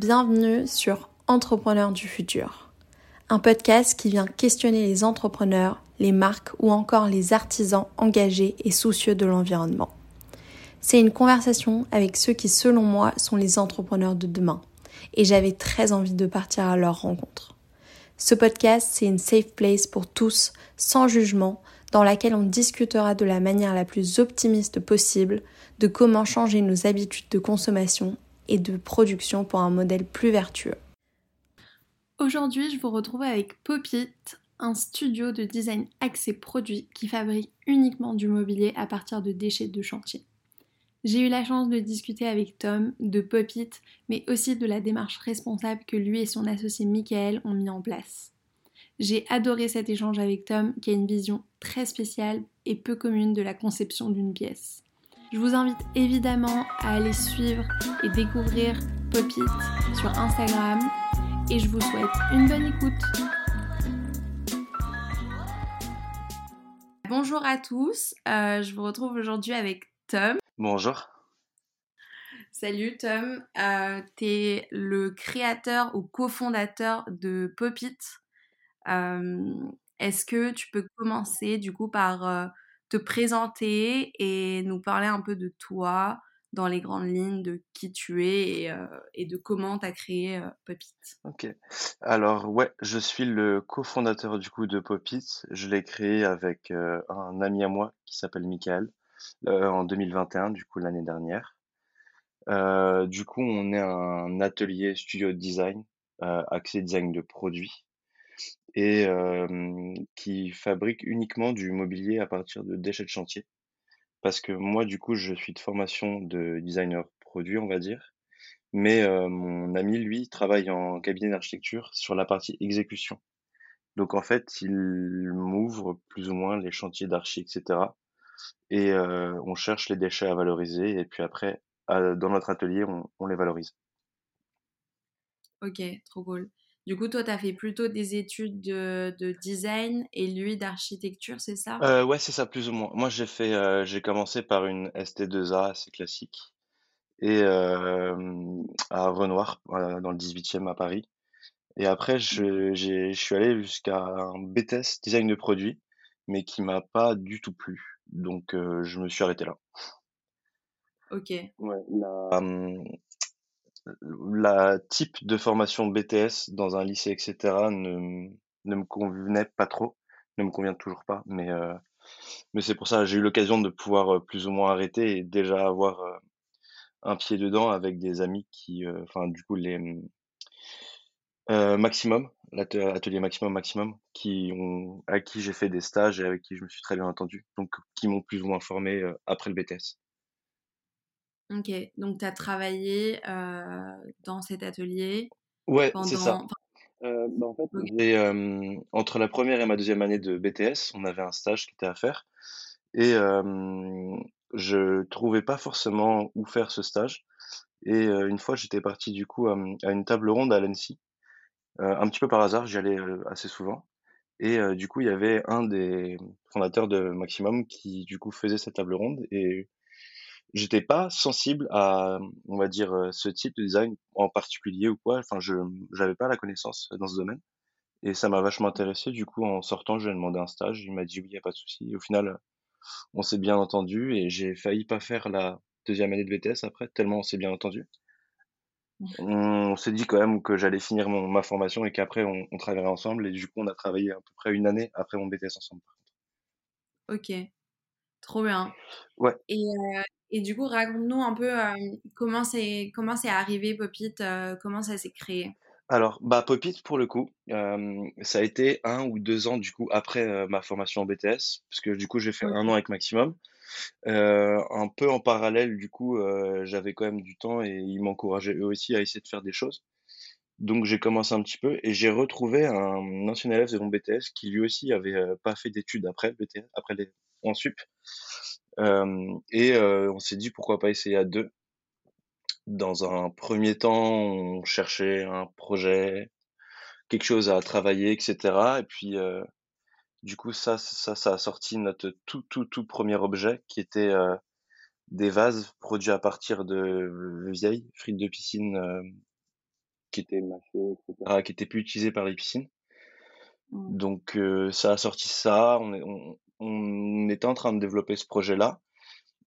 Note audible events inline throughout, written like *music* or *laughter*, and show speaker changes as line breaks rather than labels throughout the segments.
Bienvenue sur Entrepreneurs du futur, un podcast qui vient questionner les entrepreneurs, les marques ou encore les artisans engagés et soucieux de l'environnement. C'est une conversation avec ceux qui, selon moi, sont les entrepreneurs de demain, et j'avais très envie de partir à leur rencontre. Ce podcast, c'est une safe place pour tous, sans jugement, dans laquelle on discutera de la manière la plus optimiste possible de comment changer nos habitudes de consommation de production pour un modèle plus vertueux. Aujourd'hui, je vous retrouve avec Popit, un studio de design axé produit qui fabrique uniquement du mobilier à partir de déchets de chantier. J'ai eu la chance de discuter avec Tom de Popit, mais aussi de la démarche responsable que lui et son associé Michael ont mis en place. J'ai adoré cet échange avec Tom qui a une vision très spéciale et peu commune de la conception d'une pièce. Je vous invite évidemment à aller suivre et découvrir Popit sur Instagram et je vous souhaite une bonne écoute. Bonjour à tous, euh, je vous retrouve aujourd'hui avec Tom.
Bonjour.
Salut Tom, euh, tu es le créateur ou cofondateur de Popit. Euh, est-ce que tu peux commencer du coup par euh, te présenter et nous parler un peu de toi dans les grandes lignes, de qui tu es et, euh, de comment tu as créé Popit
Ok. Alors ouais, je suis le cofondateur du coup de Popit. Je l'ai créé avec un ami à moi qui s'appelle Michael en 2021, du coup l'année dernière. du coup, on est un atelier studio de design, axé design de produits et qui fabrique uniquement du mobilier à partir de déchets de chantier. Parce que moi, du coup, je suis de formation de designer produit, on va dire. Mais mon ami, lui, travaille en cabinet d'architecture sur la partie exécution. Donc en fait, il m'ouvre plus ou moins les chantiers d'archi, etc. Et on cherche les déchets à valoriser et puis après, dans notre atelier, on, les valorise.
Ok, trop cool. Du coup, toi, tu as fait plutôt des études de, design et lui d'architecture, c'est ça?
Euh, Ouais, c'est ça, plus ou moins. Moi, j'ai fait, euh, j'ai commencé par une ST2A assez classique et euh, à Renoir, dans le 18e à Paris. Et après, je, je suis allé jusqu'à un BTS design de produit, mais qui m'a pas du tout plu. Donc, je me suis arrêté là.
Ok.
Ouais, la, la type de formation BTS dans un lycée, etc., ne, ne me convenait pas trop, ne me convient toujours pas, mais, euh, mais c'est pour ça, j'ai eu l'occasion de pouvoir euh, plus ou moins arrêter et déjà avoir euh, un pied dedans avec des amis qui, enfin, du coup, les Maximum, l'atelier Maximum Maximum, qui à qui j'ai fait des stages et avec qui je me suis très bien entendu, donc qui m'ont plus ou moins formé après le BTS.
Ok, donc tu as travaillé euh, dans cet atelier
Ouais, c'est ça. Euh, bah, en fait, entre la première et ma deuxième année de BTS, on avait un stage qui était à faire. Et je trouvais pas forcément où faire ce stage. Et une fois, j'étais parti du coup à une table ronde à l'ANSI. un petit peu par hasard, j'y allais assez souvent. Et du coup, il y avait un des fondateurs de Maximum qui du coup faisait cette table ronde. Et j'étais pas sensible à, on va dire, euh, ce type de design en particulier ou quoi. Enfin, je j'avais pas la connaissance dans ce domaine. Et ça m'a vachement intéressé. Du coup, en sortant, je lui ai demandé un stage. Il m'a dit oui, y a pas de souci. Et au final, on s'est bien entendu et j'ai failli pas faire la deuxième année de BTS après, tellement on s'est bien entendu. On s'est dit quand même que j'allais finir mon, ma formation et qu'après on, on, travaillerait ensemble. Et du coup, on a travaillé à peu près une année après mon BTS ensemble.
Ok, trop bien.
Ouais.
Et, euh, et du coup, raconte-nous un peu euh, comment c'est comment c'est arrivé Popit, euh, comment ça s'est créé?
Alors, bah Popit pour le coup, euh, ça a été un ou deux ans du coup après ma formation en BTS, parce que du coup j'ai fait un an avec Maximum. un peu en parallèle, du coup, j'avais quand même du temps et ils m'encourageaient eux aussi à essayer de faire des choses. Donc j'ai commencé un petit peu et j'ai retrouvé un ancien élève de mon BTS qui lui aussi avait pas fait d'études après BTS, après les en sup et on s'est dit pourquoi pas essayer à deux. Dans un premier temps, on cherchait un projet, quelque chose à travailler, etc. Et puis, du coup, ça, ça, ça a sorti notre tout, tout, tout premier objet qui était des vases produits à partir de vieilles frites de piscine qui étaient etc., qui étaient plus utilisés par les piscines. Mmh. Donc ça a sorti ça, on, on, était en train de développer ce projet-là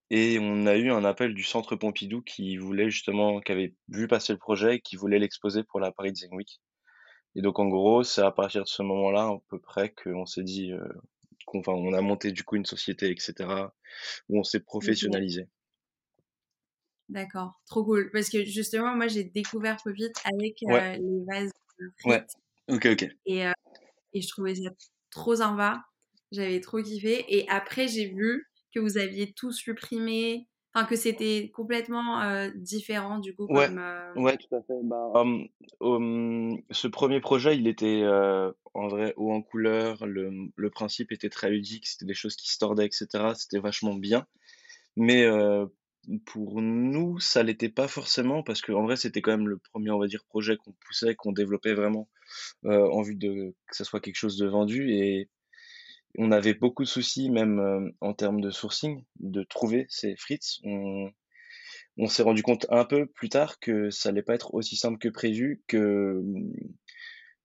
et on a eu un appel du Centre Pompidou qui voulait justement, qui avait vu passer le projet et qui voulait l'exposer pour la Paris Design Week. Et donc en gros, c'est à partir de ce moment-là à peu près qu'on s'est dit, qu'on, enfin, on a monté du coup une société, etc., où on s'est professionnalisé.
D'accord, trop cool. Parce que justement, moi, j'ai découvert Popit avec les vases
frites. Ouais, ok, ok.
Et et je trouvais ça trop sympa. J'avais trop kiffé. Et après, j'ai vu que vous aviez tout supprimé, enfin que c'était complètement euh, différent du coup.
Ouais, euh, ouais, tout à fait. Bah, ce premier projet, il était euh, en vrai haut en couleur. Le, le principe était très ludique. C'était des choses qui se tordaient, etc. C'était vachement bien. Mais pour nous, ça l'était pas forcément parce qu'en vrai, c'était quand même le premier, on va dire, projet qu'on poussait, qu'on développait vraiment en vue de que ça soit quelque chose de vendu et on avait beaucoup de soucis même euh, en termes de sourcing, de trouver ces frites. On, on s'est rendu compte un peu plus tard que ça allait pas être aussi simple que prévu, que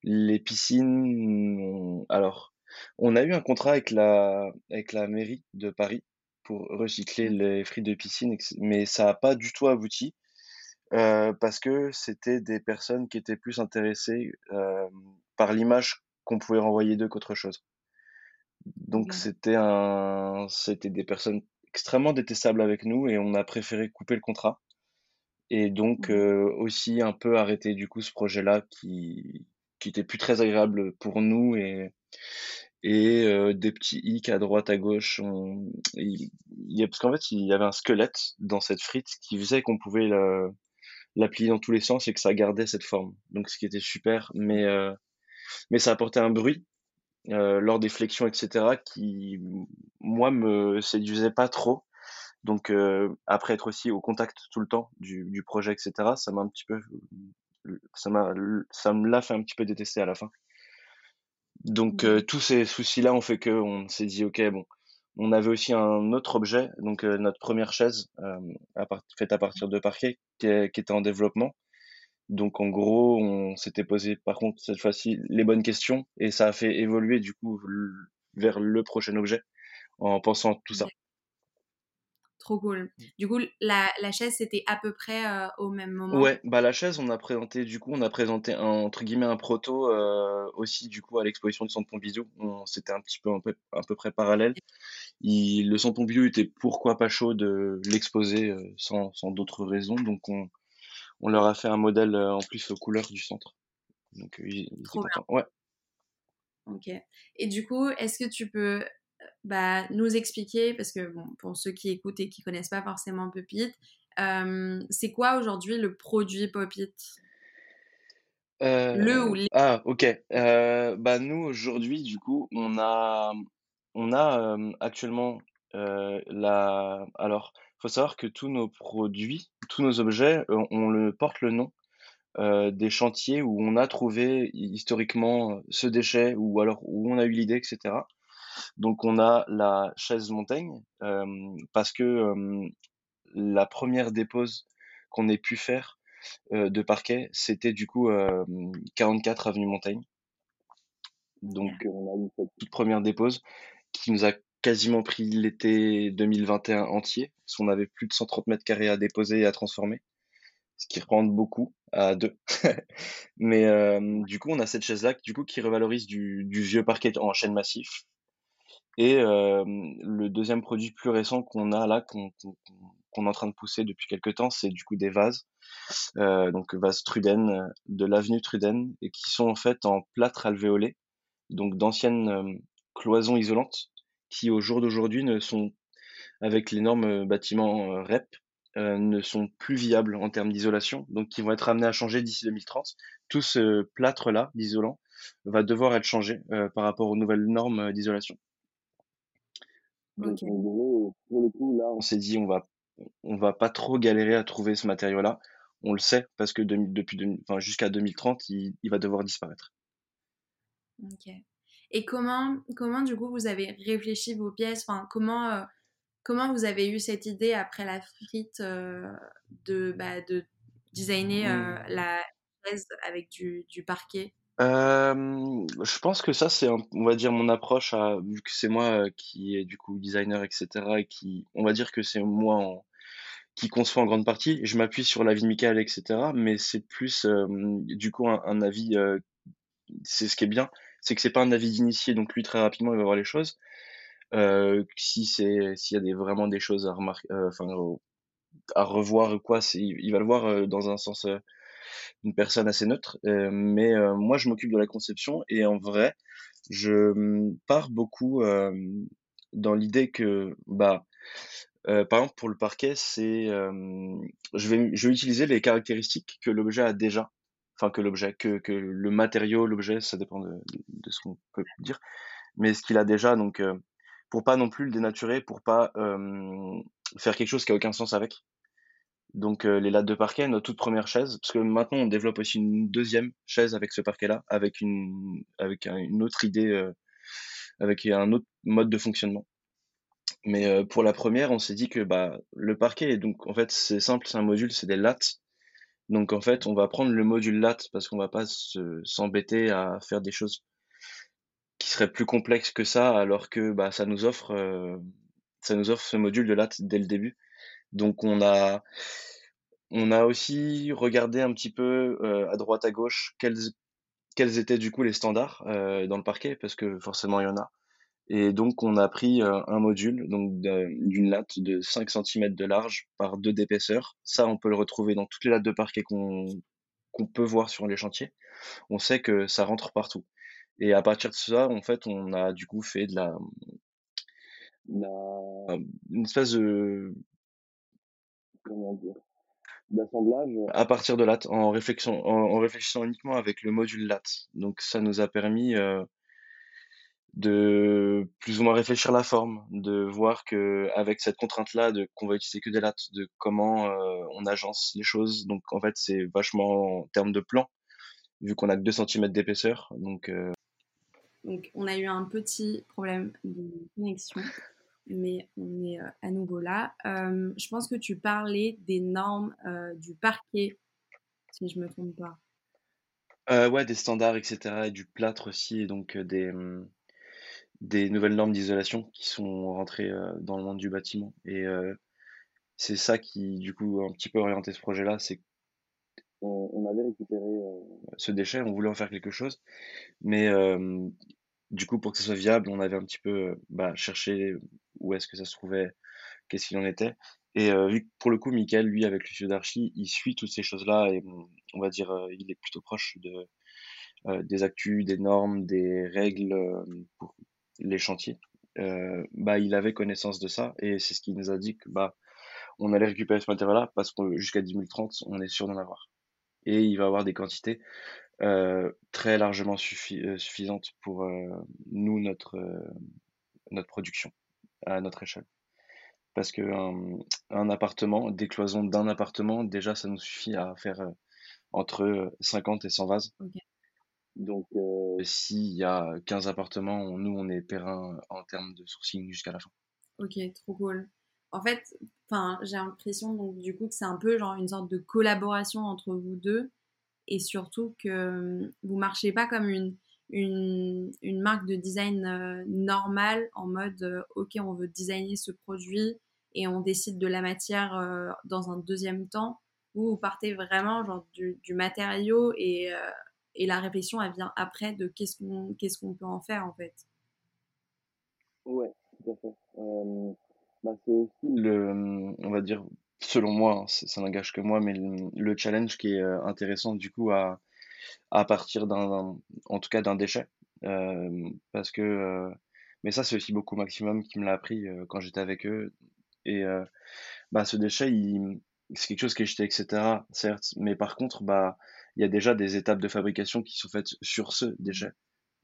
les piscines, alors, on a eu un contrat avec la, avec la mairie de Paris pour recycler les frites de piscine, mais ça n'a pas du tout abouti euh, parce que c'était des personnes qui étaient plus intéressées euh, par l'image qu'on pouvait renvoyer d'eux qu'autre chose. Donc c'était un, c'était des personnes extrêmement détestables avec nous et on a préféré couper le contrat et donc euh, aussi un peu arrêter du coup ce projet-là qui qui était plus très agréable pour nous et et des petits hicks à droite à gauche. On... Il... y a... Parce qu'en fait, il y avait un squelette dans cette frite qui faisait qu'on pouvait la... la plier dans tous les sens et que ça gardait cette forme. Donc, ce qui était super, mais, mais ça apportait un bruit euh, lors des flexions, etc., qui, moi, me séduisait pas trop. Donc, euh, après être aussi au contact tout le temps du, du projet, etc., ça m'a un petit peu, ça m'a, ça me l'a fait un petit peu détester à la fin. Donc euh, tous ces soucis-là ont fait qu'on s'est dit ok bon, on avait aussi un autre objet, donc notre première chaise faite à partir de parquet qui, était en développement. Donc en gros, on s'était posé par contre cette fois-ci les bonnes questions et ça a fait évoluer du coup vers le prochain objet en pensant tout ça.
Trop cool. Du coup, la, la chaise, c'était à peu près euh, au même moment?
Ouais, bah la chaise, on a présenté, du coup, on a présenté un, entre guillemets un proto euh, aussi, du coup, à l'exposition du Centre Pompidou. C'était un petit peu, un peu, à peu près parallèle. Il, le Centre Pompidou était pourquoi pas chaud de l'exposer euh, sans, sans d'autres raisons. Donc, on, on leur a fait un modèle en plus aux couleurs du centre. Donc, ils,
Trop bien. Ouais. Ok. Et du coup, est-ce que tu peux bah, nous expliquer, parce que bon, pour ceux qui écoutent et qui connaissent pas forcément Popit, euh, c'est quoi aujourd'hui le produit Popit?
Euh, Le ou les... Ah, ok. Euh, bah, nous, aujourd'hui, du coup, on a, on a actuellement la. Alors, faut savoir que tous nos produits, tous nos objets, on, le porte le nom des chantiers où on a trouvé historiquement ce déchet ou alors où on a eu l'idée, etc. Donc on a la chaise Montaigne parce que la première dépose qu'on ait pu faire de parquet, c'était du coup 44 avenue Montaigne. Donc on a eu cette toute première dépose qui nous a quasiment pris l'été 2021 entier, parce qu'on avait plus de 130 mètres carrés à déposer et à transformer, ce qui reprend beaucoup à deux. *laughs* Mais du coup, on a cette chaise-là, du coup, qui revalorise du, vieux parquet en chaîne massif, et le deuxième produit plus récent qu'on a là, qu'on est en train de pousser depuis quelques temps, c'est du coup des vases, euh, donc vases Truden de l'avenue Truden, et qui sont en fait en plâtre alvéolé, donc d'anciennes cloisons isolantes, qui au jour d'aujourd'hui ne sont, avec les normes bâtiments REP, euh, ne sont plus viables en termes d'isolation, donc qui vont être amenés à changer d'ici 2030. Tout ce plâtre-là d'isolant va devoir être changé euh, par rapport aux nouvelles normes d'isolation. Donc, pour le coup, là, on s'est dit, on va, on va pas trop galérer à trouver ce matériau-là. On le sait parce que depuis, enfin, jusqu'à 2030, il, il, va devoir disparaître.
Ok. Et comment, comment du coup, vous avez réfléchi vos pièces? Enfin, comment, euh, comment vous avez eu cette idée après la frite euh, de, bah, de designer euh, mmh. la l'aise avec du, du parquet?
Je pense que ça, c'est on va dire mon approche à vu que c'est moi, qui est du coup designer et cetera et qui on va dire que c'est moi en qui conçoit en grande partie. Je m'appuie sur l'avis de Michael et cetera, mais c'est plus, du coup un avis, c'est ce qui est bien, c'est que c'est pas un avis d'initié, donc lui très rapidement il va voir les choses. si c'est s'il y a des vraiment des choses à remarquer, enfin, à revoir ou quoi, c'est il va le voir, dans un sens, une personne assez neutre. Euh, mais euh, moi, je m'occupe de la conception et en vrai, je mmh, pars beaucoup euh, dans l'idée que, bah, par exemple, pour le parquet, c'est, je vais, je vais utiliser les caractéristiques que l'objet a déjà enfin que l'objet, que, que le matériau, l'objet, ça dépend de, ce qu'on peut dire, mais ce qu'il a déjà, donc pour pas non plus le dénaturer, pour pas faire quelque chose qui a aucun sens avec. Donc euh, les lattes de parquet, notre toute première chaise, parce que maintenant on développe aussi une deuxième chaise avec ce parquet-là, avec une avec une autre idée, euh, avec un autre mode de fonctionnement. Mais euh, pour la première, on s'est dit que bah le parquet, donc en fait c'est simple, c'est un module, c'est des lattes. Donc en fait, on va prendre le module latte parce qu'on va pas s'embêter à faire des choses qui seraient plus complexes que ça, alors que bah ça nous offre ça nous offre ce module de latte dès le début. Donc on a on a aussi regardé un petit peu euh, à droite à gauche quels quels étaient du coup les standards euh, dans le parquet parce que forcément il y en a. Et donc on a pris euh, un module d'une latte de 5 cm de large par 2 d'épaisseur. Ça on peut le retrouver dans toutes les lattes de parquet qu'on qu'on peut voir sur les chantiers. On sait que ça rentre partout. Et à partir de ça, en fait, on a du coup fait de la, une espèce de d'assemblage à partir de latte en réflexion en, réfléchissant uniquement avec le module latte donc ça nous a permis euh, de plus ou moins réfléchir la forme de voir que avec cette contrainte là de qu'on va utiliser que des lattes de comment euh, on agence les choses donc en fait c'est vachement en termes de plan vu qu'on a que 2 cm d'épaisseur donc euh,
donc on a eu un petit problème de connexion mais on est euh, à nouveau là. Je pense que tu parlais des normes du parquet, si je me trompe pas.
ouais, des standards, etc. Et du plâtre aussi, et donc des, hum, des nouvelles normes d'isolation qui sont rentrées dans le monde du bâtiment. Et c'est ça qui, du coup, a un petit peu orienté ce projet-là, c'est on avait récupéré ce déchet, on voulait en faire quelque chose, mais du coup, pour que ce soit viable, on avait un petit peu bah, cherché où est-ce que ça se trouvait, qu'est-ce qu'il en était. Et euh, vu que pour le coup, Michael, lui, avec le studio d'archi, il suit toutes ces choses-là et on va dire, euh, il est plutôt proche de, euh, des actus, des normes, des règles les chantiers. bah, il avait connaissance de ça et c'est ce qui nous a dit que bah, on allait récupérer ce matériau-là parce que jusqu'à 2030, on est sûr d'en avoir. Et il va avoir des quantités très largement suffisantes pour nous, notre, notre production à notre échelle. Parce que un, appartement, des cloisons d'un appartement, déjà, ça nous suffit à faire euh, entre 50 et 100 vases. Donc, euh, s'il y a 15 appartements, nous, on est périn en termes de sourcing jusqu'à la fin.
Ok, trop cool. En fait, j'ai l'impression donc du coup que c'est un peu genre une sorte de collaboration entre vous deux et surtout que vous marchez pas comme une une, une marque de design euh, normale en mode euh, ok on veut designer ce produit et on décide de la matière euh, dans un deuxième temps ou vous partez vraiment genre du, du matériau et, et, la réflexion elle vient après de qu'est-ce qu'on qu'est-ce qu'on peut en faire en fait
ouais tout fait bah, c'est aussi le on va dire selon moi hein, ça n'engage que moi mais le, challenge qui est intéressant du coup à à partir d'un, en tout cas d'un déchet. Euh, parce que, euh, mais ça, c'est aussi beaucoup Maximum qui me l'a appris euh, quand j'étais avec eux. Et bah, ce déchet, c'est quelque chose qui est jeté, etc. Certes, mais par contre, bah, il y a déjà des étapes de fabrication qui sont faites sur ce déchet.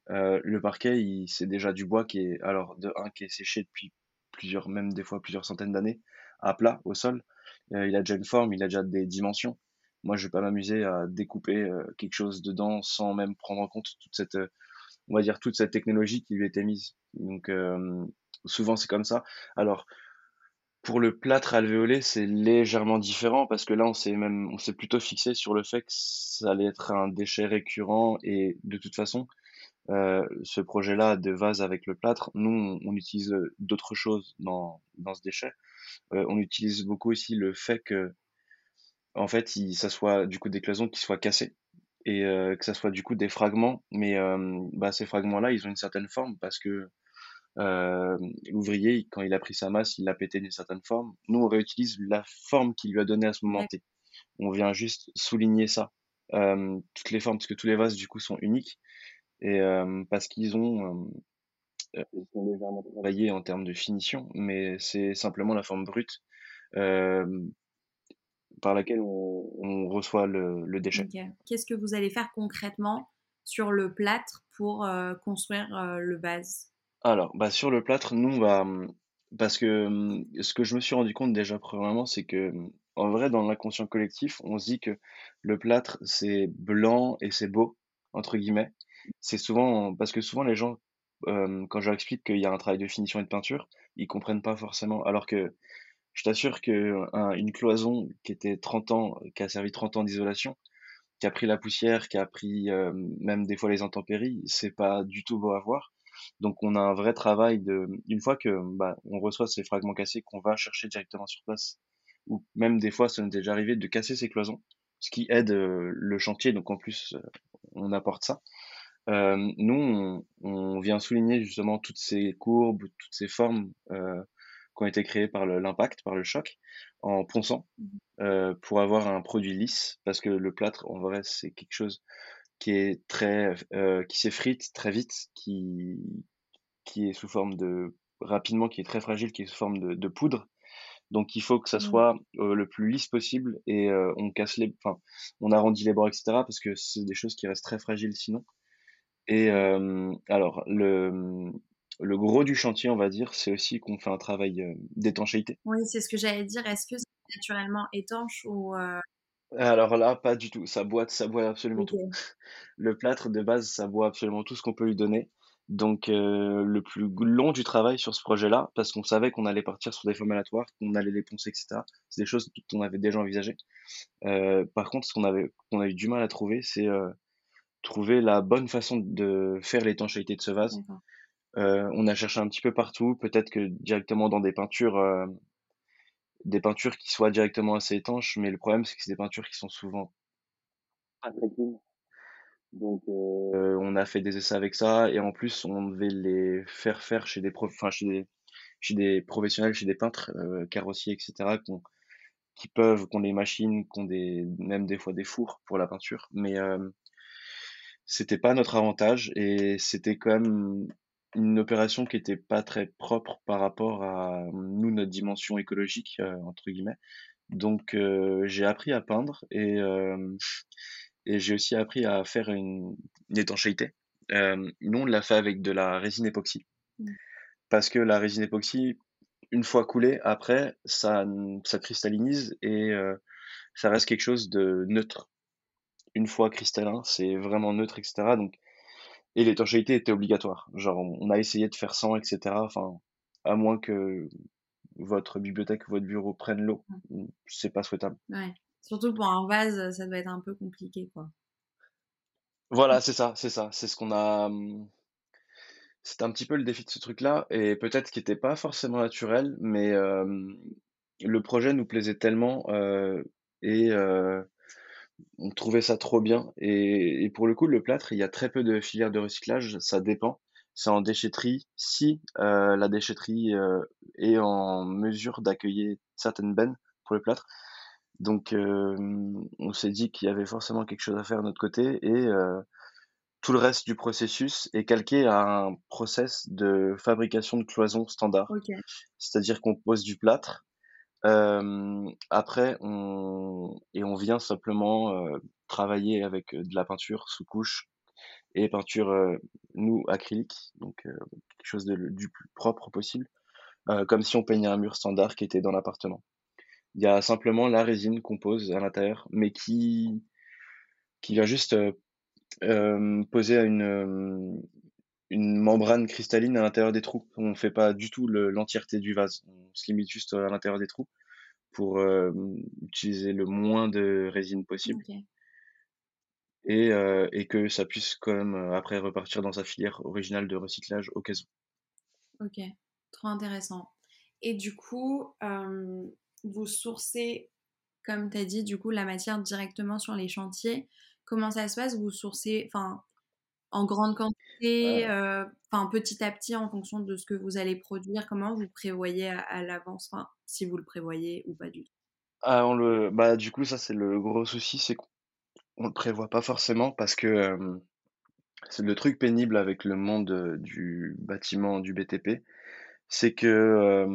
le parquet, c'est déjà du bois qui est, alors, de un, qui est séché depuis plusieurs, même des fois plusieurs centaines d'années, à plat, au sol. il a déjà une forme, il a déjà des dimensions moi je vais pas m'amuser à découper euh, quelque chose dedans sans même prendre en compte toute cette euh, on va dire toute cette technologie qui lui était mise donc euh, souvent c'est comme ça alors pour le plâtre alvéolé, c'est légèrement différent parce que là, on s'est même on s'est plutôt fixé sur le fait que ça allait être un déchet récurrent et de toute façon, heu, ce projet-là de vase avec le plâtre, nous, on utilise, d'autres choses dans dans ce déchet. Heu, on utilise beaucoup aussi le fait que en fait, il ça soit du coup des cloisons qui soient cassées et que ça soit du coup des fragments mais bah, ces fragments-là, ils ont une certaine forme parce que euh, l'ouvrier, quand il a pris sa masse, il l'a pété d'une certaine forme. Nous, on réutilise la forme qu'il lui a donnée à ce moment T. On vient juste souligner ça. Euh, toutes les formes, parce que tous les vases, du coup, sont uniques. Et euh, parce qu'ils ont, euh, ils sont légèrement travaillés en termes de finition, mais c'est simplement la forme brute par laquelle on, on reçoit le, le déchet.
Qu'est-ce que vous allez faire concrètement sur le plâtre pour construire le vase?
Alors, bah, sur le plâtre, nous, bah, parce que, mmh, ce que je me suis rendu compte déjà premièrement, c'est que, mmh, en vrai, dans l'inconscient collectif, on se dit que le plâtre, c'est blanc et c'est beau, entre guillemets. C'est souvent parce que souvent les gens, quand je leur explique qu'il y a un travail de finition et de peinture, ils comprennent pas forcément. Alors que je t'assure que une cloison qui était 30 ans, qui a servi 30 ans d'isolation, qui a pris la poussière, qui a pris, même des fois les intempéries, c'est pas du tout beau à voir. Donc on a un vrai travail de, une fois que bah, on reçoit ces fragments cassés qu'on va chercher directement sur place, ou même des fois ça nous est déjà arrivé de casser ces cloisons, ce qui aide euh, le chantier. Donc en plus euh, on apporte ça. Euh, nous on, vient souligner justement toutes ces courbes, toutes ces formes euh, qui ont été créées par l'impact, par le choc, en ponçant mmh. pour avoir un produit lisse, parce que le plâtre en vrai c'est quelque chose qui est très, euh, qui s'effrite très vite, qui, qui est sous forme de, rapidement, qui est très fragile, qui est sous forme de, de poudre. Donc il faut que ça mmh. soit euh, le plus lisse possible et euh, on casse les, enfin, on arrondit les bords, etc. parce que c'est des choses qui restent très fragiles sinon. Et alors le, le gros du chantier, on va dire, c'est aussi qu'on fait un travail d'étanchéité.
Oui, c'est ce que j'allais dire. Est-ce que c'est naturellement étanche ou
alors là, pas du tout. Ça boit, ça boit absolument tout. *laughs* Le plâtre de base, ça boit absolument tout ce qu'on peut lui donner. Donc euh, le plus long du travail sur ce projet-là, parce qu'on savait qu'on allait partir sur des formes aléatoires, qu'on allait les poncer, etc. C'est des choses qu'on avait déjà envisagées. Euh, par contre, ce qu'on avait, qu'on a eu du mal à trouver, c'est euh, trouver la bonne façon de faire l'étanchéité de ce vase. on a cherché un petit peu partout, peut-être que directement dans des peintures des peintures qui soient directement assez étanches, mais le problème, c'est que c'est des peintures qui sont souvent pas très clean. Donc, euh, on a fait des essais avec ça, et en plus, on devait les faire faire chez des, enfin, chez des, chez des professionnels, chez des peintres, euh, carrossiers, etc., qui peuvent, qui ont des machines, qui ont des, même des fois des fours pour la peinture, mais euh, c'était pas notre avantage, et c'était quand même une opération qui était pas très propre par rapport à nous, notre dimension écologique, euh, entre guillemets. Donc euh, j'ai appris à peindre et, euh, et j'ai aussi appris à faire une, étanchéité. nous, on l'a fait avec de la résine époxy. Mmh. Parce que la résine époxy, une fois coulée, après, ça, ça cristallinise et ça reste quelque chose de neutre. Une fois cristallin, c'est vraiment neutre, etc. Donc et l'étanchéité était obligatoire. Genre, on a essayé de faire sans, etc. Enfin, à moins que votre bibliothèque ou votre bureau prenne l'eau, c'est pas souhaitable.
Ouais. Surtout pour un vase, ça doit être un peu compliqué, quoi.
Voilà, c'est ça, c'est ça. C'est ce qu'on a. Mmh, c'est un petit peu le défi de ce truc-là, et peut-être qu'il n'était pas forcément naturel, mais le projet nous plaisait tellement, euh, et euh, on trouvait ça trop bien. Et, pour le coup, le plâtre, il y a très peu de filières de recyclage, ça dépend. C'est en déchetterie. Si euh, la déchetterie euh, est en mesure d'accueillir certaines bennes pour le plâtre. Donc, euh, on s'est dit qu'il y avait forcément quelque chose à faire de notre côté. Et tout le reste du processus est calqué à un process de fabrication de cloisons standard. C'est-à-dire qu'on pose du plâtre après, on et on vient simplement, travailler avec, de la peinture sous couche et peinture, nous acrylique, donc quelque chose de du plus propre possible, comme si on peignait un mur standard qui était dans l'appartement. Il y a simplement la résine qu'on pose à l'intérieur, mais qui qui vient juste, poser une, une membrane cristalline à l'intérieur des trous. On ne fait pas du tout l'entièreté du vase. On se limite juste à l'intérieur des trous pour utiliser le moins de résine possible. Et, et, que ça puisse quand même après repartir dans sa filière originale de recyclage au cas où.
Ok, trop intéressant. Et du coup, vous sourcez, comme tu as dit, du coup, la matière directement sur les chantiers. Comment ça se passe? Vous sourcez, enfin, en grande quantité, euh, enfin petit à petit en fonction de ce que vous allez produire Comment vous prévoyez à, l'avance, enfin, si vous le prévoyez ou pas du tout?
Ah, on le, bah, du coup, ça c'est le gros souci, c'est qu'on le prévoit pas forcément parce que c'est le truc pénible avec le monde du bâtiment, du BTP, c'est que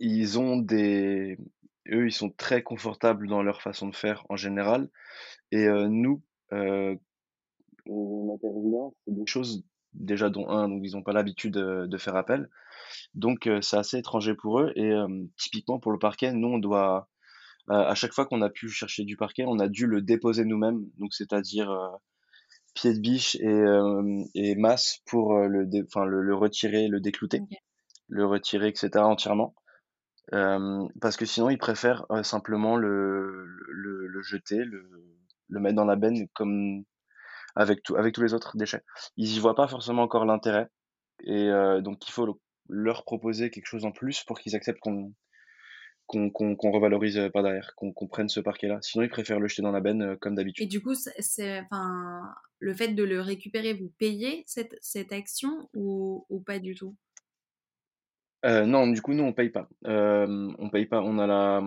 ils ont des, eux, ils sont très confortables dans leur façon de faire en général, et nous, on intervient, c'est des choses déjà dont un, donc ils n'ont pas l'habitude de, faire appel. Donc c'est assez étranger pour eux. Et typiquement pour le parquet, nous on doit à chaque fois qu'on a pu chercher du parquet, on a dû le déposer nous-mêmes, donc c'est-à-dire pied de biche et, et masse pour le, enfin, le, retirer, le déclouter, le retirer, etc. entièrement. parce que sinon, ils préfèrent simplement le, le, le jeter, le, le mettre dans la benne comme avec, tout, avec tous les autres déchets. Ils y voient pas forcément encore l'intérêt. Et euh, donc, il faut leur proposer quelque chose en plus pour qu'ils acceptent qu'on qu'on revalorise euh, par derrière, qu'on prenne ce parquet-là. Sinon, ils préfèrent le jeter dans la benne euh, comme d'habitude.
Et du coup, c'est, enfin, le fait de le récupérer, vous payez cette, cette action ou, ou, pas du tout?
Non, du coup, nous, on paye pas. on paye pas. On a la,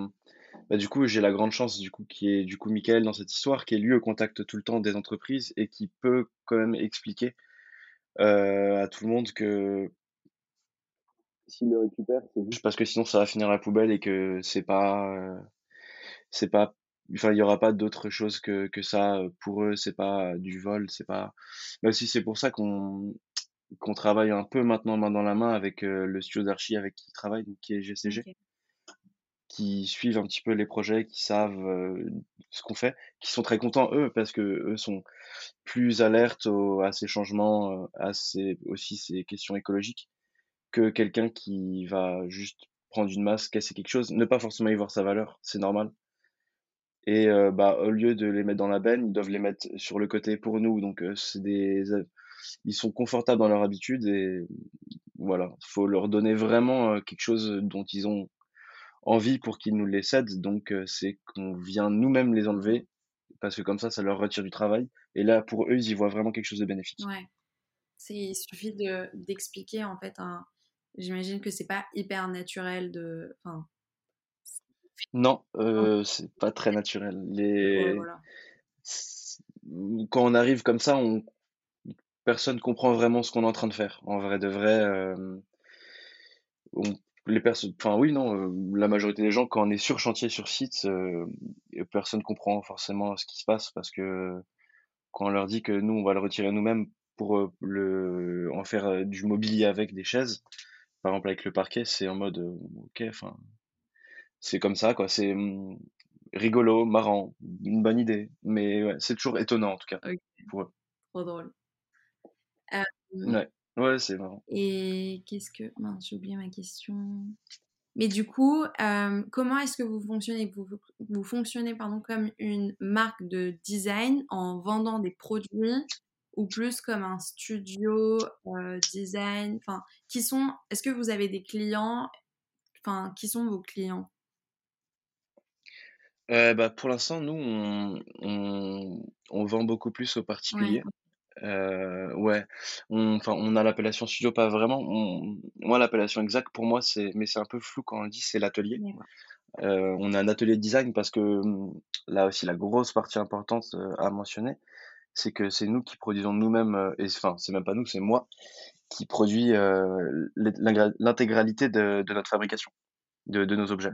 bah, du coup, j'ai la grande chance, du coup, qui est du coup Michael dans cette histoire, qui est lui au contact tout le temps des entreprises et qui peut quand même expliquer euh, à tout le monde que s'il le récupère, c'est juste parce que sinon ça va finir à la poubelle et que c'est pas, euh, c'est pas, enfin il y aura pas d'autre chose que, que ça pour eux, c'est pas du vol, c'est pas. Mais aussi c'est pour ça qu'on qu'on travaille un peu maintenant main dans la main avec euh, le studio d'archi avec qui il travaille, donc qui est GCG qui suivent un petit peu les projets, qui savent ce qu'on fait, qui sont très contents eux parce que eux sont plus alertes à ces changements, à ces, aussi ces questions écologiques que quelqu'un qui va juste prendre une masse, casser quelque chose, ne pas forcément y voir sa valeur, c'est normal. Et bah au lieu de les mettre dans la benne, ils doivent les mettre sur le côté pour nous. Donc c'est des ils sont confortables dans leur habitude et voilà, faut leur donner vraiment quelque chose dont ils ont envie pour qu'ils nous les cèdent. Donc, c'est qu'on vient nous-mêmes les enlever parce que comme ça, ça leur retire du travail. Et là, pour eux, ils y voient vraiment quelque chose de bénéfique.
Ouais. Il suffit d'expliquer, en fait, un... j'imagine que c'est pas hyper naturel de. Enfin...
Non, euh, c'est pas très naturel. Les... Quand on arrive comme ça, on... personne comprend vraiment ce qu'on est en train de faire. En vrai de vrai, euh... on les personnes, enfin oui, non, euh, la majorité des gens, quand on est sur chantier, sur site, euh, personne comprend forcément ce qui se passe parce que quand on leur dit que nous, on va le retirer nous-mêmes pour euh, le, en faire du mobilier avec des chaises, par exemple avec le parquet, c'est en mode, ok, enfin, c'est comme ça, quoi, c'est mm, rigolo, marrant, une bonne idée, mais ouais, c'est toujours étonnant en tout cas pour eux.
Trop drôle.
Ouais. Ouais, c'est marrant.
Et qu'est-ce que... Mince, j'ai oublié ma question. Mais du coup, euh, comment est-ce que vous fonctionnez? Vous, vous fonctionnez pardon, comme une marque de design en vendant des produits ou plus comme un studio euh, design? Enfin, qui sont Est-ce que vous avez des clients? Enfin, qui sont vos clients?
Euh, bah, pour l'instant, nous, on, on, on, vend beaucoup plus aux particuliers. Euh, ouais, on, enfin, on a l'appellation studio, pas vraiment. moi, l'appellation exacte pour moi, c'est, mais c'est un peu flou quand on le dit, c'est l'atelier. Euh, on a un atelier de design parce que hum, là aussi, la grosse partie importante euh, à mentionner, c'est que c'est nous qui produisons nous-mêmes, et enfin, c'est même pas nous, c'est moi qui produit l'intégralité de, de notre fabrication, de, de nos objets.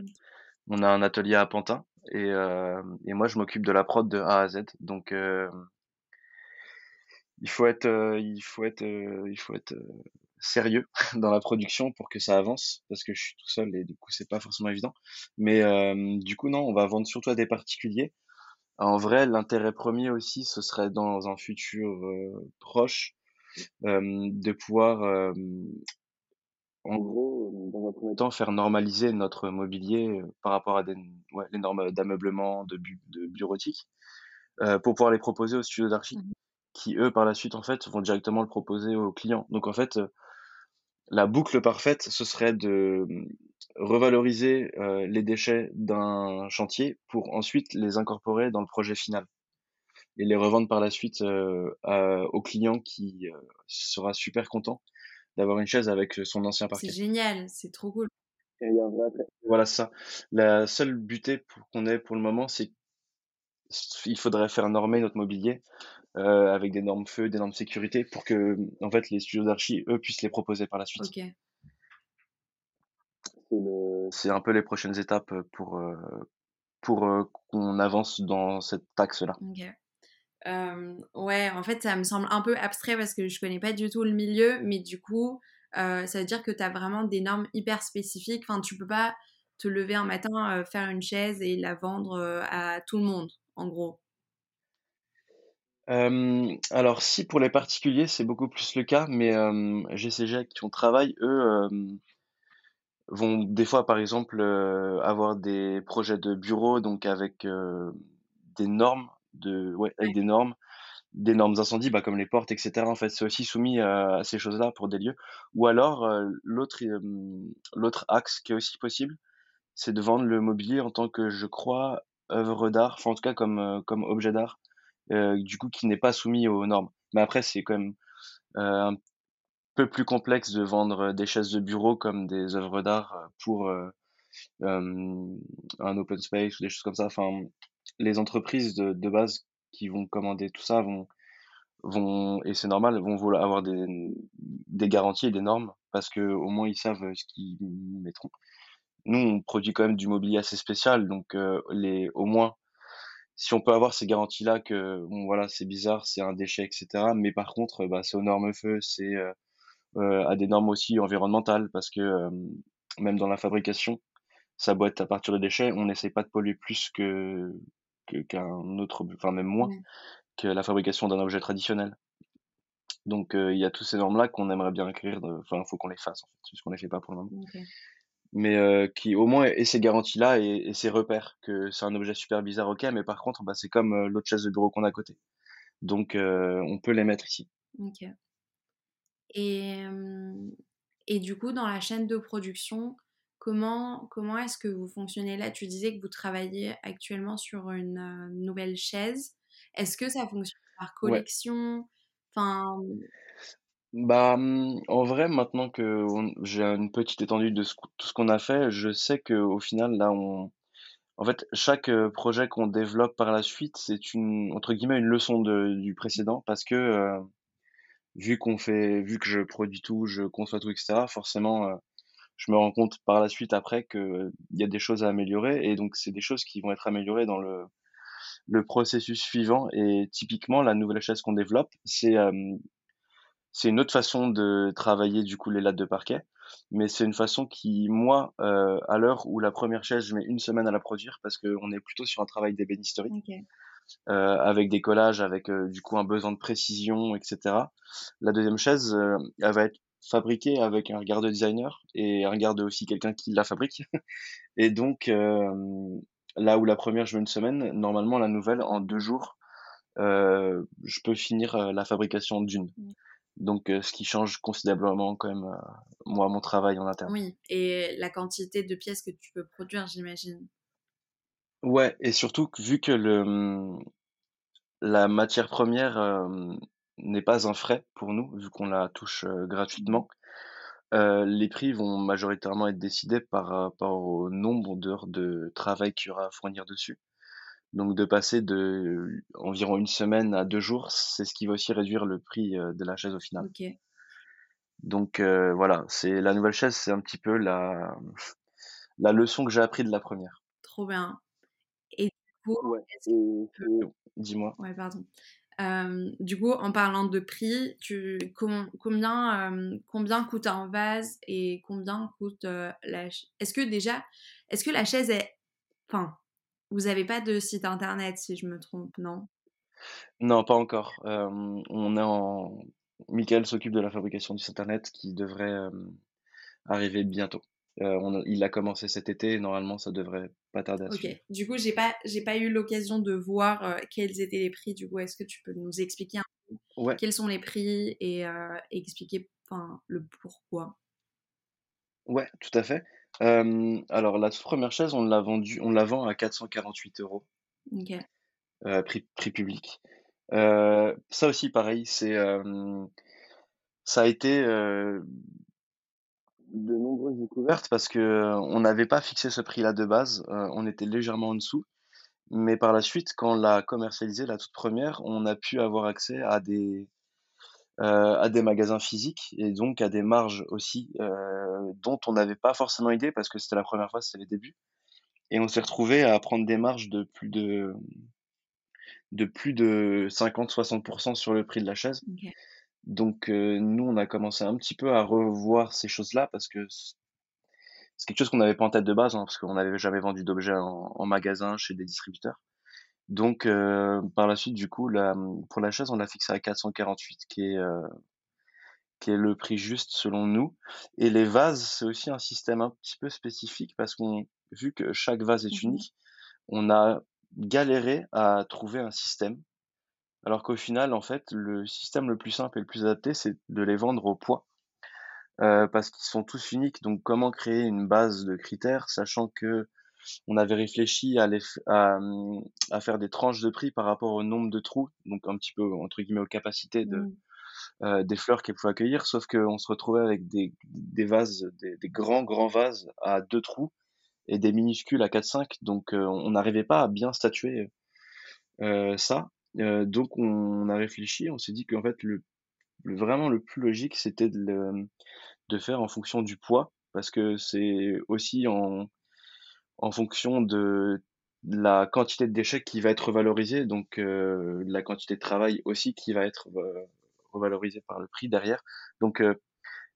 On a un atelier à Pantin et, et moi, je m'occupe de la prod de A à Z. Donc, il faut être, euh, il faut être, euh, il faut être euh, sérieux *laughs* dans la production pour que ça avance parce que je suis tout seul et du coup c'est pas forcément évident. Mais du coup non, on va vendre surtout à des particuliers. En vrai, l'intérêt premier aussi, ce serait dans un futur proche de pouvoir, en gros, dans un premier temps, faire normaliser notre mobilier, par rapport à des ouais, les normes d'ameublement, de de bureautique, pour pouvoir les proposer aux studios d'archi,
Mmh
qui eux, par la suite, en fait, vont directement le proposer aux clients. Donc en fait, la boucle parfaite, ce serait de, mmh, revaloriser, les déchets d'un chantier pour ensuite les incorporer dans le projet final et les revendre par la suite, à au client qui, sera super content d'avoir une chaise avec, son ancien
C'est
parquet.
génial, c'est trop cool.
Et il y a un vrai attrait. Voilà, c'est ça. La seule butée qu'on ait pour le moment, c'est il faudrait faire normer notre mobilier, heu, avec des normes feu, des normes sécurité pour que, en fait, les studios d'archi, eux, puissent les proposer par la suite. C'est un peu les prochaines étapes, pour, pour, heu, qu'on avance dans cet axe-là.
OK. Hem, ouais, en fait, ça me semble un peu abstrait parce que je connais pas du tout le milieu, mais du coup, ça veut dire que tu as vraiment des normes hyper spécifiques. Enfin, tu peux pas te lever un matin, faire une chaise et la vendre, à tout le monde, en gros?
Hem, alors si pour les particuliers, c'est beaucoup plus le cas, mais hem, GCG avec qui on travaille, eux, hem, vont des fois, par exemple, heu, avoir des projets de bureau, donc avec, des normes de avec des normes, des normes d'incendie, bah, comme les portes et cetera. En fait, c'est aussi soumis à ces choses-là pour des lieux. Ou alors, l'autre, l'autre axe qui est aussi possible, c'est de vendre le mobilier en tant que, je crois, œuvre d'art, enfin en tout cas comme, comme objet d'art, du coup qui n'est pas soumis aux normes. Mais après c'est quand même, heu, un peu plus complexe de vendre, des chaises de bureau comme des œuvres d'art, pour, un open space ou des choses comme ça. Enfin, les entreprises de de base qui vont commander tout ça vont vont et c'est normal, vont vouloir avoir des des garanties et des normes parce qu'au moins ils savent, ce qu'ils mettront. Nous, on produit quand même du mobilier assez spécial, donc les au moins, si on peut avoir ces garanties-là que, bon voilà, c'est bizarre, c'est un déchet et cetera, mais par contre, bah, c'est aux normes feu, c'est, heu heu, à des normes aussi environnementales parce que, même dans la fabrication, doit être à partir de déchets, on n'essaie pas de polluer plus que que qu'un autre enfin même moins
Ouais.
que la fabrication d'un objet traditionnel. Donc il y a tous ces normes-là qu'on aimerait bien écrire, de enfin, faut qu'on les fasse en fait, les fait pas pour le moment. Mais heu, qui au moins ait ces garanties-là et et ces repères, que c'est un objet super bizarre, OK, mais par contre, bah, c'est comme, heu, l'autre chaise de bureau qu'on a à côté. Donc heu, on peut les mettre ici.
OK. Et et du coup, dans la chaîne de production, comment comment est-ce que vous fonctionnez? Là? Tu disais que vous travaillez actuellement sur une, nouvelle chaise. Est-ce que ça fonctionne par
Ouais.
collection? Enfin
Bah, mmh, en vrai, maintenant qu'on j'ai une petite étendue de tout ce qu'on a fait, je sais qu'au final, là, on en fait, chaque, heu, projet qu'on développe par la suite, c'est une entre guillemets, «une leçon de du précédent» parce que, heu, vu qu'on fait vu que je produis tout, je conçois tout et cetera, forcément, heu, je me rends compte par la suite après qu'il y a des choses à améliorer et donc c'est des choses qui vont être améliorées dans le le processus suivant. Et typiquement, la nouvelle chaise qu'on développe, c'est, c'est une autre façon de travailler du coup les lattes de parquet, mais c'est une façon qui moi, heu, à l'heure où la première chaise, je mets une semaine à la produire parce qu'on est plutôt sur un travail d'ébénisterie, heu, avec des collages, avec, heu, du coup un besoin de précision et cetera. La deuxième chaise, elle va être fabriquée avec un regard de designer et un regard de aussi quelqu'un qui la fabrique *laughs* et donc là où la première je mets une semaine, normalement la nouvelle en 2 jours, je peux finir, la fabrication d'une.
Mmh.
Donc heu, ce qui change considérablement quand même, heu, moi, mon travail en interne.
Oui et la quantité de pièces que tu peux produire, j'imagine?
Ouais et surtout vu que le, mmh, la matière première, hem, n'est pas un frais pour nous, vu qu'on la touche, gratuitement, les prix vont majoritairement être décidés par rapport au nombre d'heures de travail qu'il y aura à fournir dessus. Donc de passer de environ une semaine à 2 jours, c'est ce qui va aussi réduire le prix, heu, de la chaise au final.
OK.
Donc heu, voilà, c'est la nouvelle chaise, c'est un petit peu la la leçon que j'ai appris de la première.
Trop bien et du coup,
Ouais
est-ce que
et
tu peux
et dis-moi?
ouais, pardon. Du coup, en parlant de prix, tu com combien, combien coûte un vase et combien coûte, la ch est-ce que déjà est-ce que la chaise est enfin, vous avez pas de site internet si je me trompe, non?
Non, pas encore. Hem, on est en Michael s'occupe de la fabrication du site internet qui devrait arriver bientôt. il a commencé cet été et normalement ça devrait pas tarder à
Ok, du coup j'ai pas, j'ai pas eu l'occasion de voir quels étaient les prix. Du coup, est-ce que tu peux nous expliquer un peu quels sont les prix et expliquer le pourquoi?
Ouais, tout à fait. Alors la toute première chaise, on l'a vendue, on la vend à 448 euros. Ok. prix, prix public. ça aussi, pareil, c'est ça a été de nombreuses découvertes parce que on n'avait pas fixé ce prix-là de base, on était légèrement en dessous. Mais par la suite, quand on l'a commercialisé, la toute première, on a pu avoir accès à des, à des magasins physiques et donc à des marges aussi dont on n'avait pas forcément idée parce que c'était la première fois, c'était les débuts. Et on s'est retrouvé à prendre des marges de plus de de plus de 50-60% sur le prix de la chaise. Donc nous, on a commencé un petit peu à revoir ces choses-là parce que c'est quelque chose qu'on n'avait pas en tête de base, hein, parce qu'on n'avait jamais vendu d'objets en, magasin chez des distributeurs. Donc, euh, par la suite, du coup, la, pour la chaise, on l'a fixé à 448, qui est, euh, qui est le prix juste selon nous. Et les vases, c'est aussi un système un petit peu spécifique parce qu'on, vu que chaque vase est mmh unique, on a galéré à trouver un système. Alors qu'au final, en fait, le système le plus simple et le plus adapté, c'est de les vendre au poids. Euh, parce qu'ils sont tous uniques. Donc, comment créer une base de critères, sachant que on avait réfléchi à, mmh, à, faire des tranches de prix par rapport au nombre de trous, donc un petit peu entre guillemets aux capacités de, mmh. euh, des fleurs qu'elles pouvaient accueillir, sauf qu'on se retrouvait avec des, des vases, des, des, grands grands vases à deux trous et des minuscules à 4-5, donc euh, on n'arrivait pas à bien statuer euh, ça. donc on, a réfléchi, on s'est dit qu'en fait le, vraiment le plus logique c'était de, de faire en fonction du poids, parce que c'est aussi en en fonction de la quantité de déchets qui va être revalorisée, donc euh, la quantité de travail aussi qui va être euh, revalorisée par le prix derrière. Donc euh,